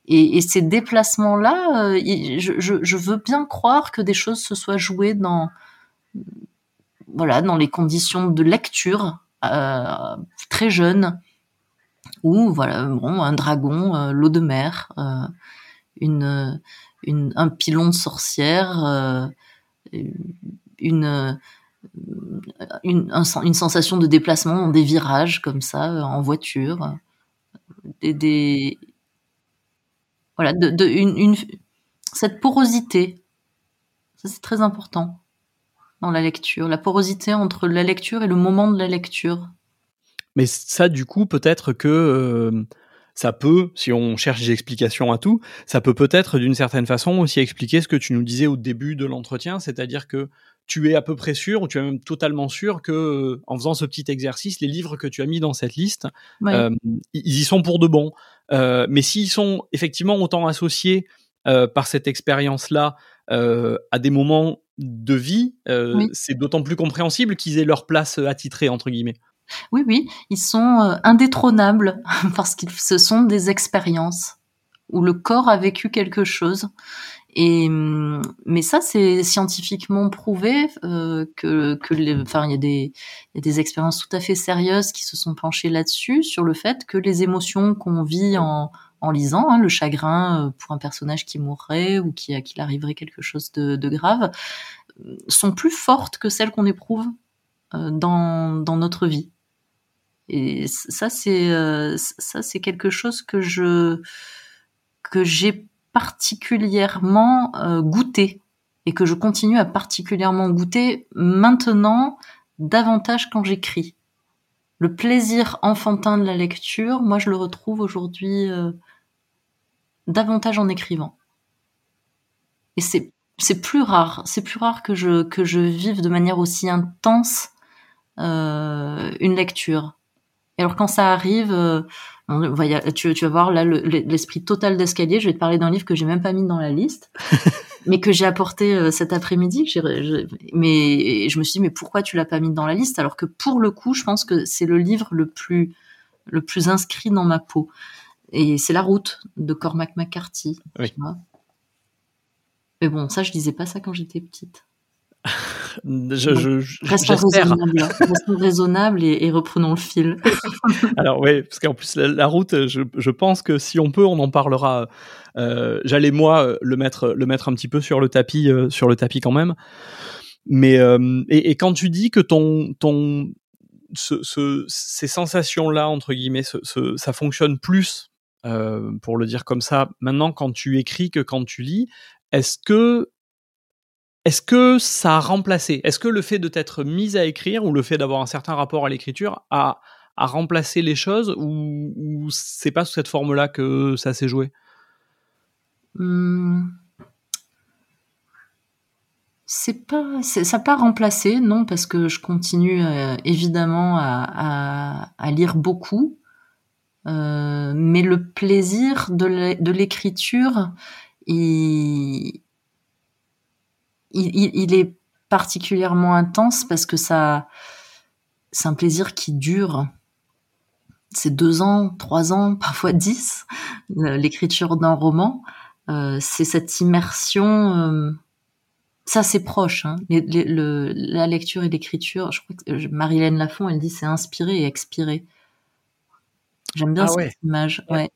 Et, et ces déplacements-là, euh, je, je, je, veux bien croire que des choses se soient jouées dans, voilà, dans les conditions de lecture euh, très jeune, ou voilà, bon, un dragon, euh, l'eau de mer, une, une, un pilon de sorcière, une une, une, sensation de déplacement dans des virages comme ça, euh, en voiture, des, des voilà, de, de une, cette porosité, ça c'est très important dans la lecture, la porosité entre la lecture et le moment de la lecture. Mais ça, du coup, peut-être que euh, ça peut, si on cherche des explications à tout, ça peut peut-être d'une certaine façon aussi expliquer ce que tu nous disais au début de l'entretien, c'est-à-dire que tu es à peu près sûr, ou tu es même totalement sûr que, euh, en faisant ce petit exercice, les livres que tu as mis dans cette liste, euh, ils y sont pour de bon. Euh, mais s'ils sont effectivement autant associés euh, par cette expérience-là à des moments de vie, oui. c'est d'autant plus compréhensible qu'ils aient leur place attitrée entre guillemets. Oui, oui, ils sont indétrônables parce qu'ils ce sont des expériences où le corps a vécu quelque chose et mais ça, c'est scientifiquement prouvé euh, que, que les, enfin, il y a des, il y a des expériences tout à fait sérieuses qui se sont penchées là-dessus sur le fait que les émotions qu'on vit en, en lisant, hein, le chagrin pour un personnage qui mourrait ou qui à qui arriverait quelque chose de, de grave, sont plus fortes que celles qu'on éprouve dans, dans notre vie. Et ça, c'est ça, c'est quelque chose que je que j'ai particulièrement goûté et que je continue à particulièrement goûter maintenant davantage quand j'écris. Le plaisir enfantin de la lecture, moi je le retrouve aujourd'hui euh, davantage en écrivant. Et c'est c'est plus rare, c'est plus rare que je que je vive de manière aussi intense euh, une lecture. Et alors quand ça arrive, euh, tu, tu vas voir là l'esprit total d'escalier. Je vais te parler d'un livre que j'ai même pas mis dans la liste. mais que j'ai apporté euh, cet après-midi. Mais je me suis dit, mais pourquoi tu l'as pas mis dans la liste? Alors que pour le coup, je pense que c'est le livre le plus le plus inscrit dans ma peau. Et c'est La Route de Cormac McCarthy. Oui. Mais bon, ça, je disais pas ça quand j'étais petite. Je, je, restons raisonnables, et, reprenons le fil. Alors oui, parce qu'en plus la, route, je, pense que si on peut, on en parlera. Euh, j'allais moi le mettre, le mettre un petit peu sur le tapis, euh, sur le tapis quand même. Mais euh, et, quand tu dis que ton ton ce, ces sensations là entre guillemets, ça fonctionne plus pour le dire comme ça. Maintenant, quand tu écris que quand tu lis, est-ce que est-ce que ça a remplacé Est-ce que le fait de t'être mise à écrire ou le fait d'avoir un certain rapport à l'écriture a, remplacé les choses ou, c'est pas sous cette forme-là que ça s'est joué? Mmh. C'est pas, ça n'a pas remplacé, non, parce que je continue euh, évidemment à, lire beaucoup, euh, mais le plaisir de l'écriture, il, il, est particulièrement intense parce que ça, c'est un plaisir qui dure. C'est deux ans, trois ans, parfois dix, euh, l'écriture d'un roman. Euh, c'est cette immersion. Euh, ça, c'est proche. Hein. la lecture et l'écriture. Je crois que Marilène Lafont, elle dit c'est inspirer et expirer. J'aime bien ah cette image. Ouais.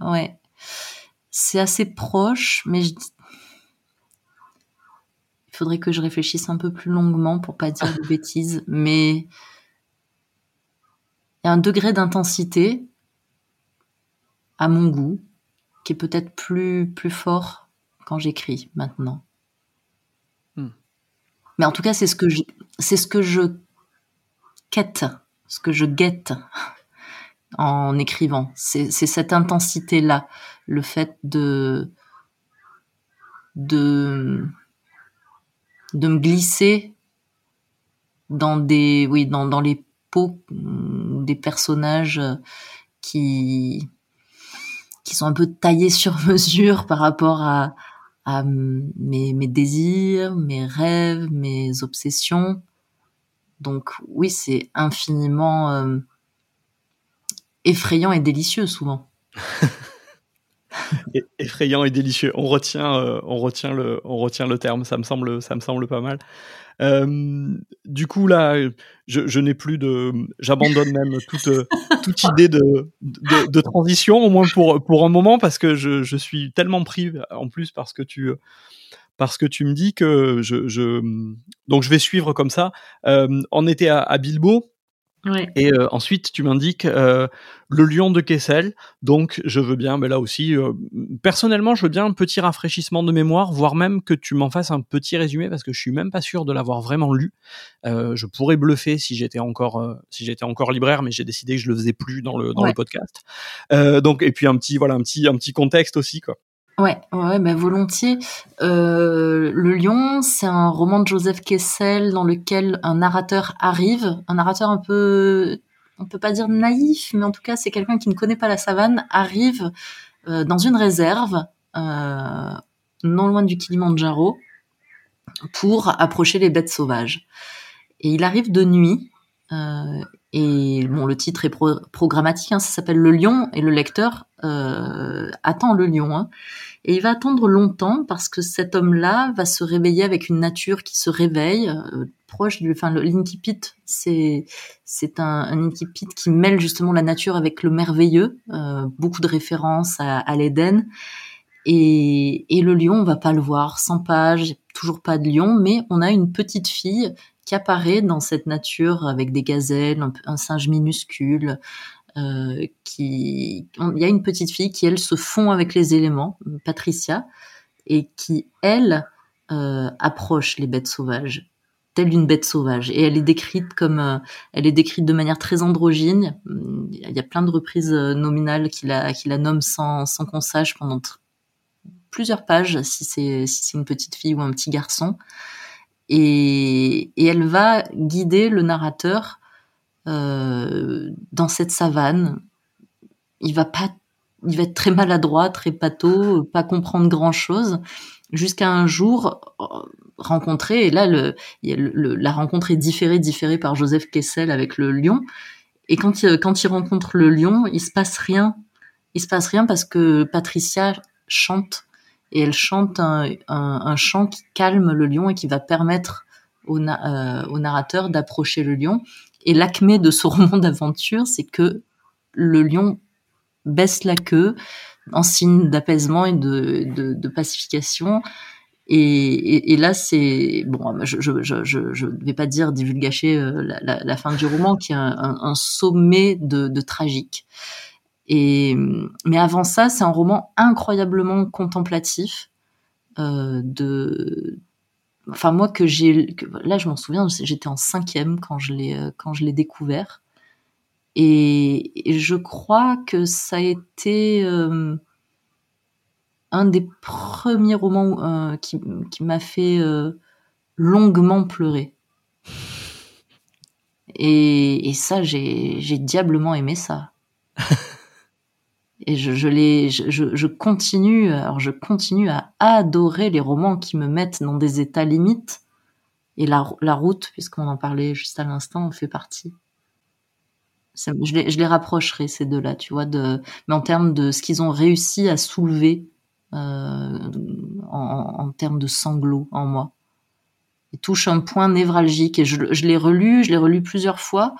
Ouais. C'est assez proche, mais je, il faudrait que je réfléchisse un peu plus longuement pour pas dire de bêtises, mais il y a un degré d'intensité à mon goût qui est peut-être plus plus fort quand j'écris maintenant. Hmm. Mais en tout cas, c'est ce que je, c'est ce que je quête, ce que je guette en écrivant. C'est, cette intensité-là, le fait de de de me glisser dans des oui dans, dans les peaux mm, des personnages qui qui sont un peu taillés sur mesure par rapport à, à mes, mes désirs, mes rêves, mes obsessions. Donc oui, c'est infiniment euh, effrayant et délicieux souvent. effrayant et délicieux. On retient, euh, on retient le, on retient le terme. Ça me semble, ça me semble pas mal. Euh, du coup là, je, n'ai plus de, j'abandonne même toute, toute idée de, de, transition, au moins pour pour un moment, parce que je, je suis tellement pris en plus parce que tu parce que tu me dis que je, je donc je vais suivre comme ça. Euh, on était à, à Bilbo et euh, ensuite, tu m'indiques euh, le lion de Kessel. Donc, je veux bien, mais là aussi, euh, personnellement, je veux bien un petit rafraîchissement de mémoire, voire même que tu m'en fasses un petit résumé, parce que je suis même pas sûr de l'avoir vraiment lu. je pourrais bluffer si j'étais encore, si j'étais encore libraire, mais j'ai décidé que je le faisais plus dans le dans le podcast. donc, et puis un petit, voilà, un petit, un petit contexte aussi, quoi. Ouais, ouais, bah volontiers. Euh, le Lion, c'est un roman de Joseph Kessel dans lequel un narrateur arrive, un narrateur un peu, on peut pas dire naïf, mais en tout cas c'est quelqu'un qui ne connaît pas la savane, arrive euh, dans une réserve euh, non loin du Kilimanjaro pour approcher les bêtes sauvages. Et il arrive de nuit. Et bon, le titre est programmatique, hein, ça s'appelle Le Lion, et le lecteur euh, attend le lion. Hein. Et il va attendre longtemps parce que cet homme-là va se réveiller avec une nature qui se réveille, euh, proche du, enfin, le Linkipit, c'est, un, un Linkipit qui mêle justement la nature avec le merveilleux, euh, beaucoup de références à, à l'Éden. Et, et le lion, on va pas le voir, 100 pages, toujours pas de lion, mais on a une petite fille qui apparaît dans cette nature avec des gazelles, un, singe minuscule, euh, qui, il y a une petite fille qui elle se fond avec les éléments, Patricia, et qui elle euh, approche les bêtes sauvages telle une bête sauvage. Et elle est décrite comme euh, elle est décrite de manière très androgyne. Il y a plein de reprises euh, nominales qui la qui la nomment sans sans qu'on sache pendant plusieurs pages si c'est si une petite fille ou un petit garçon. Et, elle va guider le narrateur euh, dans cette savane. Il va pas il va être très maladroit très pâteau pas comprendre grand chose jusqu'à un jour rencontrer et là le, la rencontre est différée différée par Joseph Kessel avec le lion. Et quand il, quand il rencontre le lion il se passe rien. Il se passe rien parce que Patricia chante et elle chante un, un, chant qui calme le lion et qui va permettre au, euh, narrateur d'approcher le lion et l'acmé de ce roman d'aventure c'est que le lion baisse la queue en signe d'apaisement et de, pacification et, là, c'est bon. Je, je vais pas dire divulgacher euh, la, la, fin du roman, qui est un, sommet de, tragique. Mais avant ça, c'est un roman incroyablement contemplatif. Euh, de, enfin moi que j'ai, là je m'en souviens, j'étais en cinquième quand je l'ai euh, quand je l'ai découvert. Et, je crois que ça a été euh, un des premiers romans qui, m'a fait longuement pleurer. Et, ça, j'ai diablement aimé ça. et je, je, continue, alors je continue à adorer les romans qui me mettent dans des états limites. Et la, route, puisqu'on en parlait juste à l'instant, fait partie. je, les, je les rapprocherai ces deux-là, tu vois, de, mais en termes de ce qu'ils ont réussi à soulever euh, en, en, termes de sanglots en moi. Il touche un point névralgique et je, je l'ai relu, je l'ai relu plusieurs fois.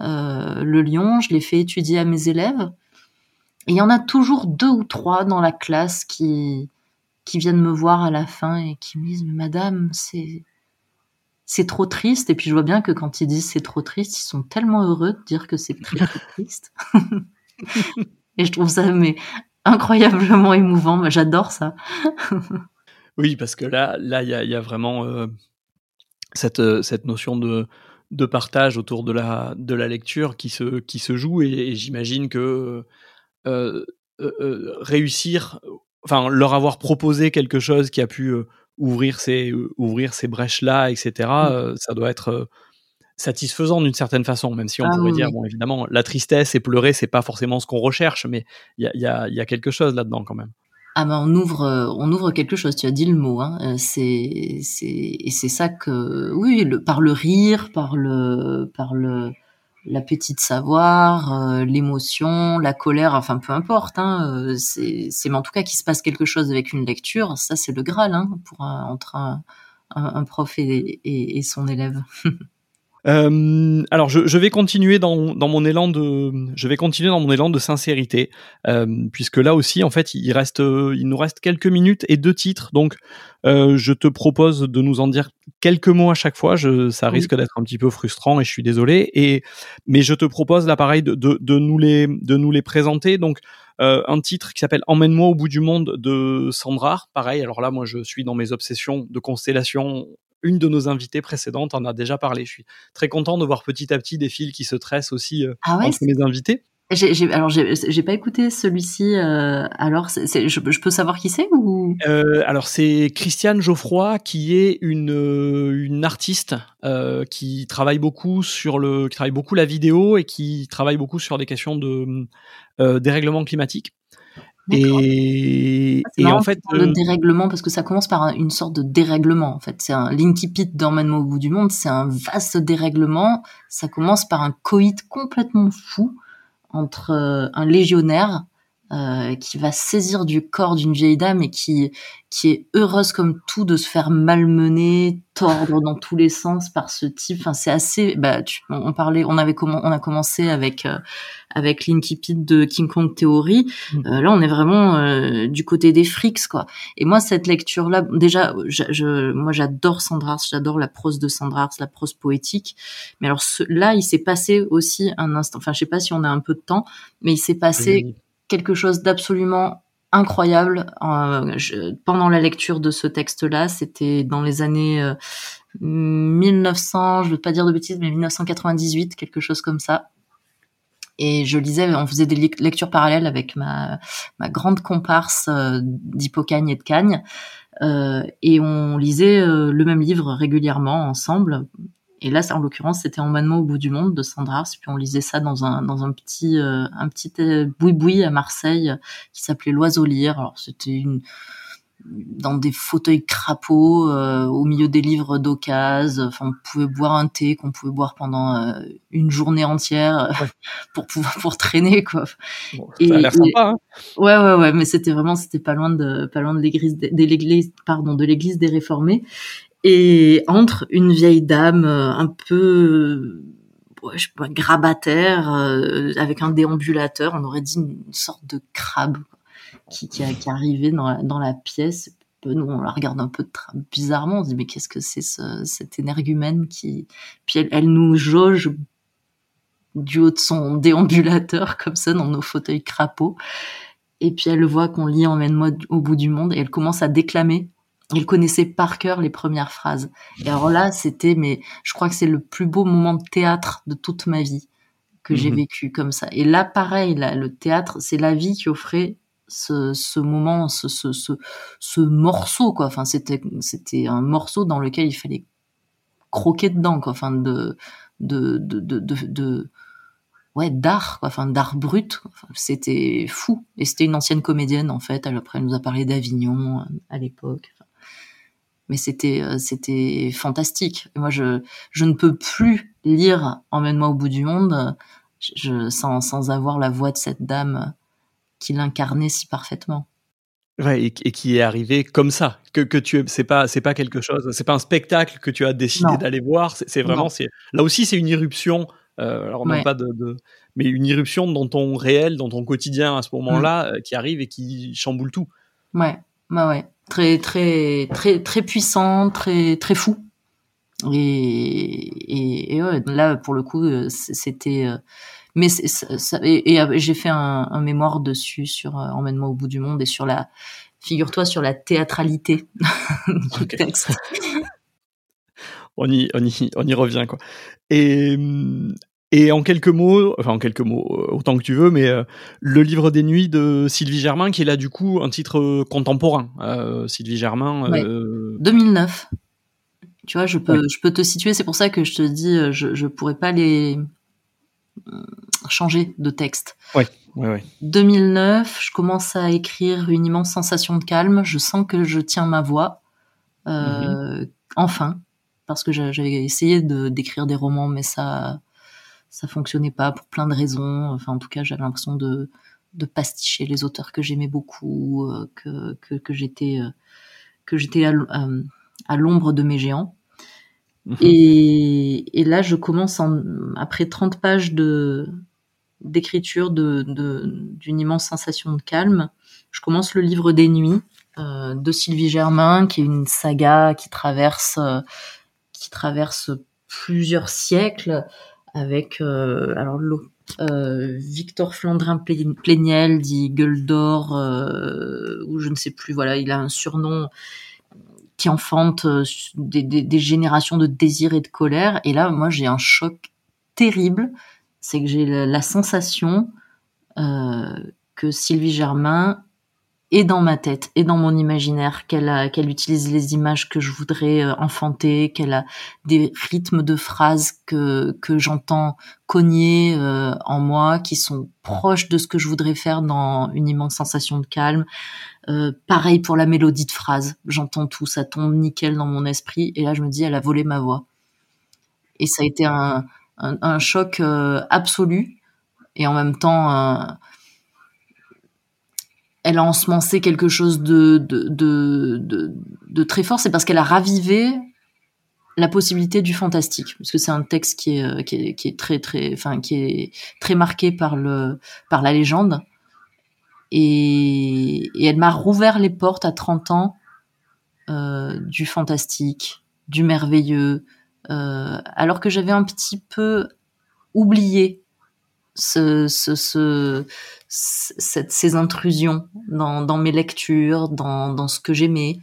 Euh, le lion, je l'ai fait étudier à mes élèves. Et il y en a toujours deux ou trois dans la classe qui, qui viennent me voir à la fin et qui me disent, madame, c'est, c'est trop triste. Et puis je vois bien que quand ils disent c'est trop triste, ils sont tellement heureux de dire que c'est très, triste. et je trouve ça mais incroyablement émouvant. J'adore ça. oui, parce que là, là, il y a, vraiment euh, cette, euh, cette notion de, de partage autour de la, de la lecture qui se, qui se joue et, j'imagine que réussir, enfin, leur avoir proposé quelque chose qui a pu ouvrir ces, ouvrir ces brèches-là, etc., mmh. ça doit être satisfaisant d'une certaine façon, même si on ah pourrait dire, bon, évidemment, la tristesse et pleurer, c'est pas forcément ce qu'on recherche, mais il y a, y, a, y a, quelque chose là-dedans quand même. Ah ben on ouvre, euh, on ouvre quelque chose. Tu as dit le mot. Hein. Euh, c'est, c'est, et c'est ça que, oui, le, par le rire, par le, par le, l'appétit de savoir, euh, l'émotion, la colère, enfin peu importe. Hein, c'est, c'est, mais en tout cas qu'il se passe quelque chose avec une lecture, ça c'est le graal hein, pour entre un, un, prof et, et son élève. Euh, alors, je, je, vais continuer dans, dans, mon élan de, je vais continuer dans mon élan de sincérité, euh, puisque là aussi, en fait, il reste, il nous reste quelques minutes et deux titres. Donc, euh, je te propose de nous en dire quelques mots à chaque fois. Je, ça risque d'être un petit peu frustrant et je suis désolé. Et mais je te propose là, pareil, de, de, de nous les, de nous les présenter. Donc, euh, un titre qui s'appelle Emmène-moi au bout du monde de Sandra. Pareil, alors là, moi, je suis dans mes obsessions de constellation une de nos invitées précédentes en a déjà parlé. Je suis très content de voir petit à petit des fils qui se tressent aussi euh, ah entre mes invités. J'ai, alors j'ai pas écouté celui-ci. Euh, alors je, je, peux savoir qui c'est ou? Euh, Alors c'est Christiane Geoffroy qui est une une artiste qui travaille beaucoup sur le qui travaille beaucoup la vidéo et qui travaille beaucoup sur des questions de dérèglement climatique. Et, et en fait, le euh, dérèglement parce que ça commence par une sorte de dérèglement. En fait, c'est un Linky Pit d'emmènement au bout du monde. C'est un vaste dérèglement. Ça commence par un coït complètement fou entre euh, un légionnaire euh, qui va saisir du corps d'une vieille dame et qui qui est heureuse comme tout de se faire malmener, tordre dans tous les sens par ce type. Enfin, c'est assez. Bah, on parlait, on avait comment, on a commencé avec euh, avec l'incipit de King Kong Theory. Mm. Euh, là, on est vraiment euh, du côté des frics, quoi. Et moi, cette lecture-là, déjà, je, moi, j'adore Sandra j'adore la prose de Sandra la prose poétique. Mais alors, là, il s'est passé aussi un instant. Enfin, je sais pas si on a un peu de temps, mais il s'est passé quelque chose d'absolument incroyable euh, pendant la lecture de ce texte-là. C'était dans les années 1900, je veux pas dire de bêtises, mais 1998, quelque chose comme ça. Et je lisais, on faisait des lectures parallèles avec ma, grande comparse euh, et de Cagne. Euh, et on lisait euh, le même livre régulièrement ensemble. Et là, en l'occurrence, c'était Emmènement au bout du monde de Sandra Puis on lisait ça dans un, dans un petit, euh, un petit boui-boui à Marseille qui s'appelait L'Oiseau Lire. Alors, c'était une, dans des fauteuils crapauds euh, au milieu des livres d'occasion. Enfin, on pouvait boire un thé qu'on pouvait boire pendant euh, une journée entière pour pouvoir pour traîner quoi. et, ça a l'air sympa. Hein ouais ouais ouais, mais c'était vraiment c'était pas loin de pas loin de l'église de, l'église pardon de l'église des réformés et entre une vieille dame euh, un peu ouais, je sais pas, grabataire avec un déambulateur, on aurait dit une sorte de crabe qui, qui, qui arrivait dans la, dans la pièce. Nous, on la regarde un peu bizarrement. On se dit, mais qu'est-ce que c'est ce, cette énergumène qui. Puis elle, elle, nous jauge du haut de son déambulateur, comme ça, dans nos fauteuils crapauds. Et puis elle voit qu'on lit Emmène-moi au bout du monde et elle commence à déclamer. Elle connaissait par cœur les premières phrases. Et alors là, c'était, mais je crois que c'est le plus beau moment de théâtre de toute ma vie que j'ai mhm. vécu comme ça. Et là, pareil, là, le théâtre, c'est la vie qui offrait ce, ce moment, ce, ce, ce, ce, morceau, quoi. Enfin, c'était, c'était un morceau dans lequel il fallait croquer dedans, quoi. Enfin, de, de, de, de, de, ouais, d'art, quoi. Enfin, d'art brut. c'était fou. Et c'était une ancienne comédienne, en fait. Elle, après, elle nous a parlé d'Avignon euh, à l'époque. Mais c'était, euh, c'était fantastique. Et moi, je, je ne peux plus lire Emmène-moi au bout du monde je, sans, sans avoir la voix de cette dame qui l'incarnait si parfaitement. Ouais, et, qui est arrivé comme ça, que, que tu c'est pas c'est pas quelque chose, c'est pas un spectacle que tu as décidé d'aller voir, c'est vraiment c'est là aussi c'est une irruption, euh, alors non pas de, de, mais une irruption dans ton réel, dans ton quotidien à ce moment-là mm. euh, qui arrive et qui chamboule tout. Ouais, bah ouais, très très très très puissant, très très fou. Et, et, ouais, là pour le coup euh, c'était euh, mais ça, et, et j'ai fait un, un, mémoire dessus sur euh, Emmène-moi au bout du monde et sur la, figure-toi, sur la théâtralité du texte. on y, on y, on y revient quoi. Et, et en quelques mots, enfin en quelques mots, euh, autant que tu veux, mais euh, le livre des nuits de Sylvie Germain, qui est là du coup un titre contemporain. Euh, Sylvie Germain. Ouais. 2009. Tu vois, je peux, je peux te situer. C'est pour ça que je te dis, je, je pourrais pas les, changer de texte. Ouais, ouais, ouais. 2009, je commence à écrire une immense sensation de calme. Je sens que je tiens ma voix. Euh, mhm. Enfin, parce que j'avais essayé de d'écrire des romans, mais ça ça fonctionnait pas pour plein de raisons. Enfin, en tout cas, j'avais l'impression de de pasticher les auteurs que j'aimais beaucoup, euh, que, que, que j'étais euh, que j'étais à, à l'ombre de mes géants. Mhm. Et, et, là, je commence en, après 30 pages de d'écriture de, d'une immense sensation de calme. Je commence le livre des nuits euh, de Sylvie Germain, qui est une saga qui traverse euh, qui traverse plusieurs siècles avec euh, alors euh, Victor Flandrin Pléniel dit Gueule d'or ou je ne sais plus voilà il a un surnom qui enfante euh, des, des, des, générations de désir et de colère. Et là, moi, j'ai un choc terrible. C'est que j'ai la, la, sensation euh, que Sylvie Germain et dans ma tête et dans mon imaginaire, qu'elle utilise les images que je voudrais euh, enfanter, qu'elle a des rythmes de phrases que que j'entends cogner euh, en moi, qui sont proches de ce que je voudrais faire dans une immense sensation de calme. Euh, pareil pour la mélodie de phrases, j'entends tout, ça tombe nickel dans mon esprit, et là je me dis, elle a volé ma voix. Et ça a été un, choc absolu, et en même temps elle a ensemencé quelque chose de, de, de, de, très fort, c'est parce qu'elle a ravivé la possibilité du fantastique, parce que c'est un texte qui est, euh, qui est, qui est très très, enfin qui est très marqué par le par la légende, et, et elle m'a rouvert les portes à 30 ans euh, du fantastique, du merveilleux, euh, alors que j'avais un petit peu oublié ce, ce, ce, cette, ces intrusions dans, dans mes lectures, dans, dans ce que j'aimais.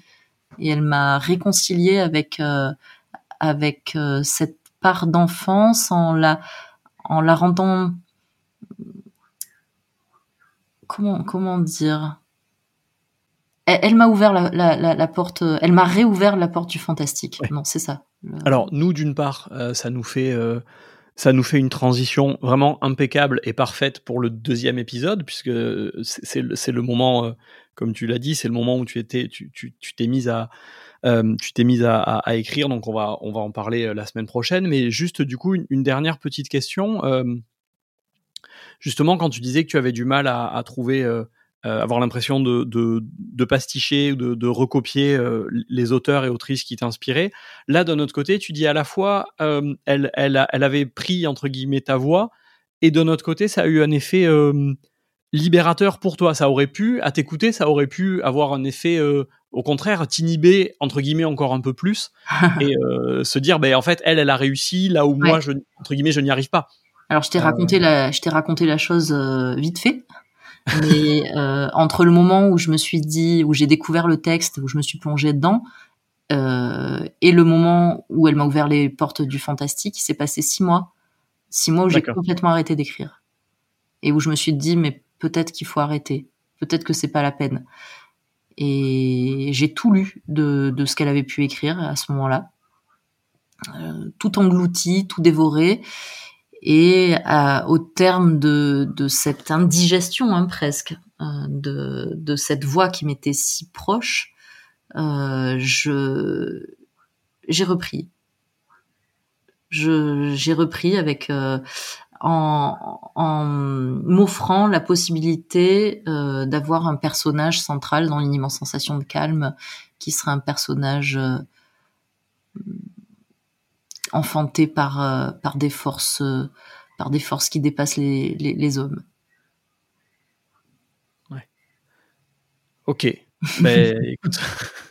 Et elle m'a réconcilié avec, euh, avec euh, cette part d'enfance en la, en la rendant. Comment, comment dire? Elle, m'a ouvert la, la, la, porte, elle m'a réouvert la porte du fantastique. Non, c'est ça. Alors, nous, d'une part, euh, ça nous fait ça nous fait une transition vraiment impeccable et parfaite pour le deuxième épisode, puisque c'est le moment, euh, comme tu l'as dit, c'est le moment où tu étais, tu t'es mise à, euh, à, écrire, donc on va, en parler euh, la semaine prochaine. Mais juste du coup, une, dernière petite question. justement, quand tu disais que tu avais du mal à, trouver avoir l'impression de, de, de, pasticher ou de, de recopier euh, les auteurs et autrices qui t'inspiraient. Là, d'un autre côté, tu dis à la fois, euh, elle, elle, elle, avait pris, entre guillemets, ta voix, et de notre côté, ça a eu un effet libérateur pour toi. Ça aurait pu, à t'écouter, ça aurait pu avoir un effet, au contraire, t'inhiber, entre guillemets, encore un peu plus, et se dire, ben, en fait, elle, elle a réussi, là où moi, je, entre guillemets, je n'y arrive pas. Alors, je t'ai raconté, la, je t'ai raconté la chose vite fait. Mais euh, entre le moment où je me suis dit, où j'ai découvert le texte, où je me suis plongée dedans, euh, et le moment où elle m'a ouvert les portes du fantastique, il s'est passé six mois. Six mois où j'ai complètement arrêté d'écrire. Et où je me suis dit, mais peut-être qu'il faut arrêter. Peut-être que c'est pas la peine. Et j'ai tout lu de, de ce qu'elle avait pu écrire à ce moment-là. Euh, tout englouti, tout dévoré. Et au terme de, de, cette indigestion hein, presque euh, de, de, cette voix qui m'était si proche, euh, j'ai repris. J'ai repris avec euh, en, en m'offrant la possibilité euh, d'avoir un personnage central dans une immense sensation de calme qui serait un personnage euh, enfanté par euh, par des forces euh, par des forces qui dépassent les, les, hommes. Ouais. Ok. Mais écoute,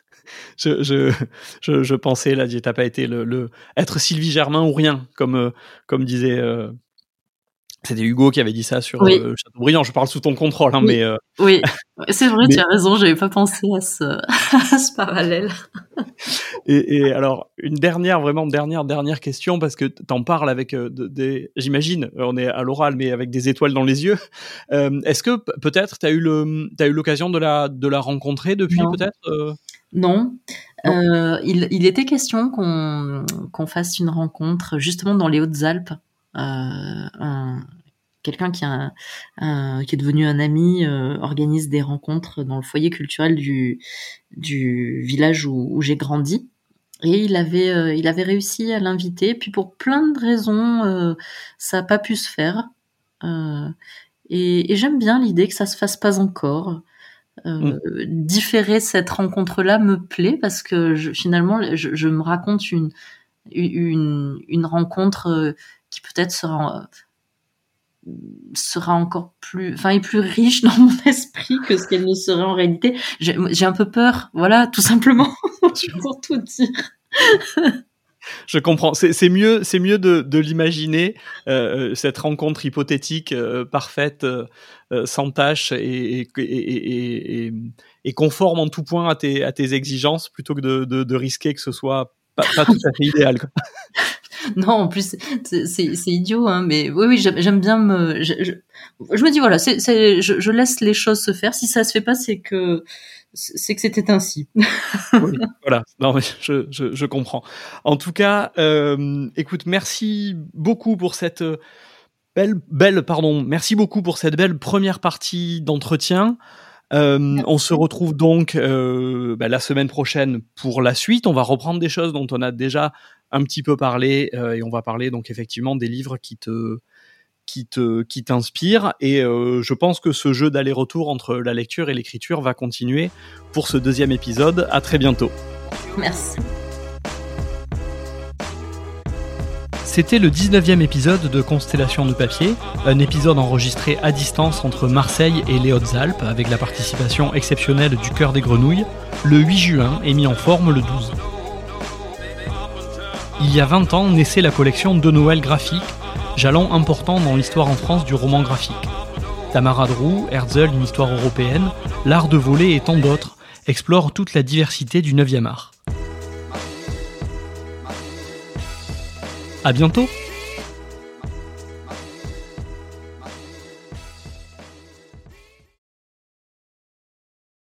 je, je, je, je, pensais là, t'as pas été le, le, être Sylvie Germain ou rien, comme euh, comme disait c'était Hugo qui avait dit ça sur euh, Chateaubriand. Je parle sous ton contrôle, hein, oui. mais. Euh... Oui, c'est vrai, tu as raison. J'avais pas pensé à ce, à ce parallèle. et, et, alors, une dernière, vraiment dernière, dernière question parce que t'en parles avec euh, des, j'imagine, on est à l'oral, mais avec des étoiles dans les yeux. Euh, est-ce que peut-être t'as eu le, t'as eu l'occasion de la, de la rencontrer depuis, peut-être euh? Non. non. il, il était question qu'on qu'on fasse une rencontre justement dans les Hautes-Alpes. Euh, quelqu'un qui, qui est devenu un ami euh, organise des rencontres dans le foyer culturel du, du village où, j'ai grandi. Et il avait, euh, il avait réussi à l'inviter. Puis pour plein de raisons, ça n'a pas pu se faire. et, j'aime bien l'idée que ça se fasse pas encore. Mm. Différer cette rencontre-là me plaît parce que je, finalement, je, je, me raconte une, une, une rencontre qui peut-être sera sera encore plus, enfin, est plus riche dans mon esprit que ce qu'elle ne serait en réalité. J'ai un peu peur, voilà, tout simplement, pour tout dire. Je comprends. C'est mieux, c'est mieux de, de l'imaginer euh, cette rencontre hypothétique euh, parfaite, euh, sans tâche et, et, et, et, conforme en tout point à tes, à tes exigences, plutôt que de, de, de risquer que ce soit pas, pas tout à fait idéal. Quoi. non, en plus, c'est idiot, hein, mais oui, oui, j'aime bien me. Je, je, je, me dis, voilà, je, je, laisse les choses se faire. Si ça se fait pas, c'est que c'est que c'était ainsi. oui, voilà, non, mais je, je, je, comprends. En tout cas, euh, écoute, merci beaucoup pour cette belle, belle, pardon, merci beaucoup pour cette belle première partie d'entretien. Euh, on se retrouve donc euh, bah, la semaine prochaine pour la suite. On va reprendre des choses dont on a déjà un petit peu parlé euh, et on va parler donc effectivement des livres qui te qui te qui t'inspire et euh, je pense que ce jeu d'aller-retour entre la lecture et l'écriture va continuer pour ce deuxième épisode. À très bientôt. Merci. C'était le 19e épisode de Constellation de papier, un épisode enregistré à distance entre Marseille et les Hautes-Alpes avec la participation exceptionnelle du Cœur des Grenouilles, le 8 juin et mis en forme le 12. Il y a 20 ans naissait la collection de Noël graphique, jalon important dans l'histoire en France du roman graphique. Tamara Drew, Herzl, une histoire européenne, l'art de voler et tant d'autres explorent toute la diversité du 9e art. À bientôt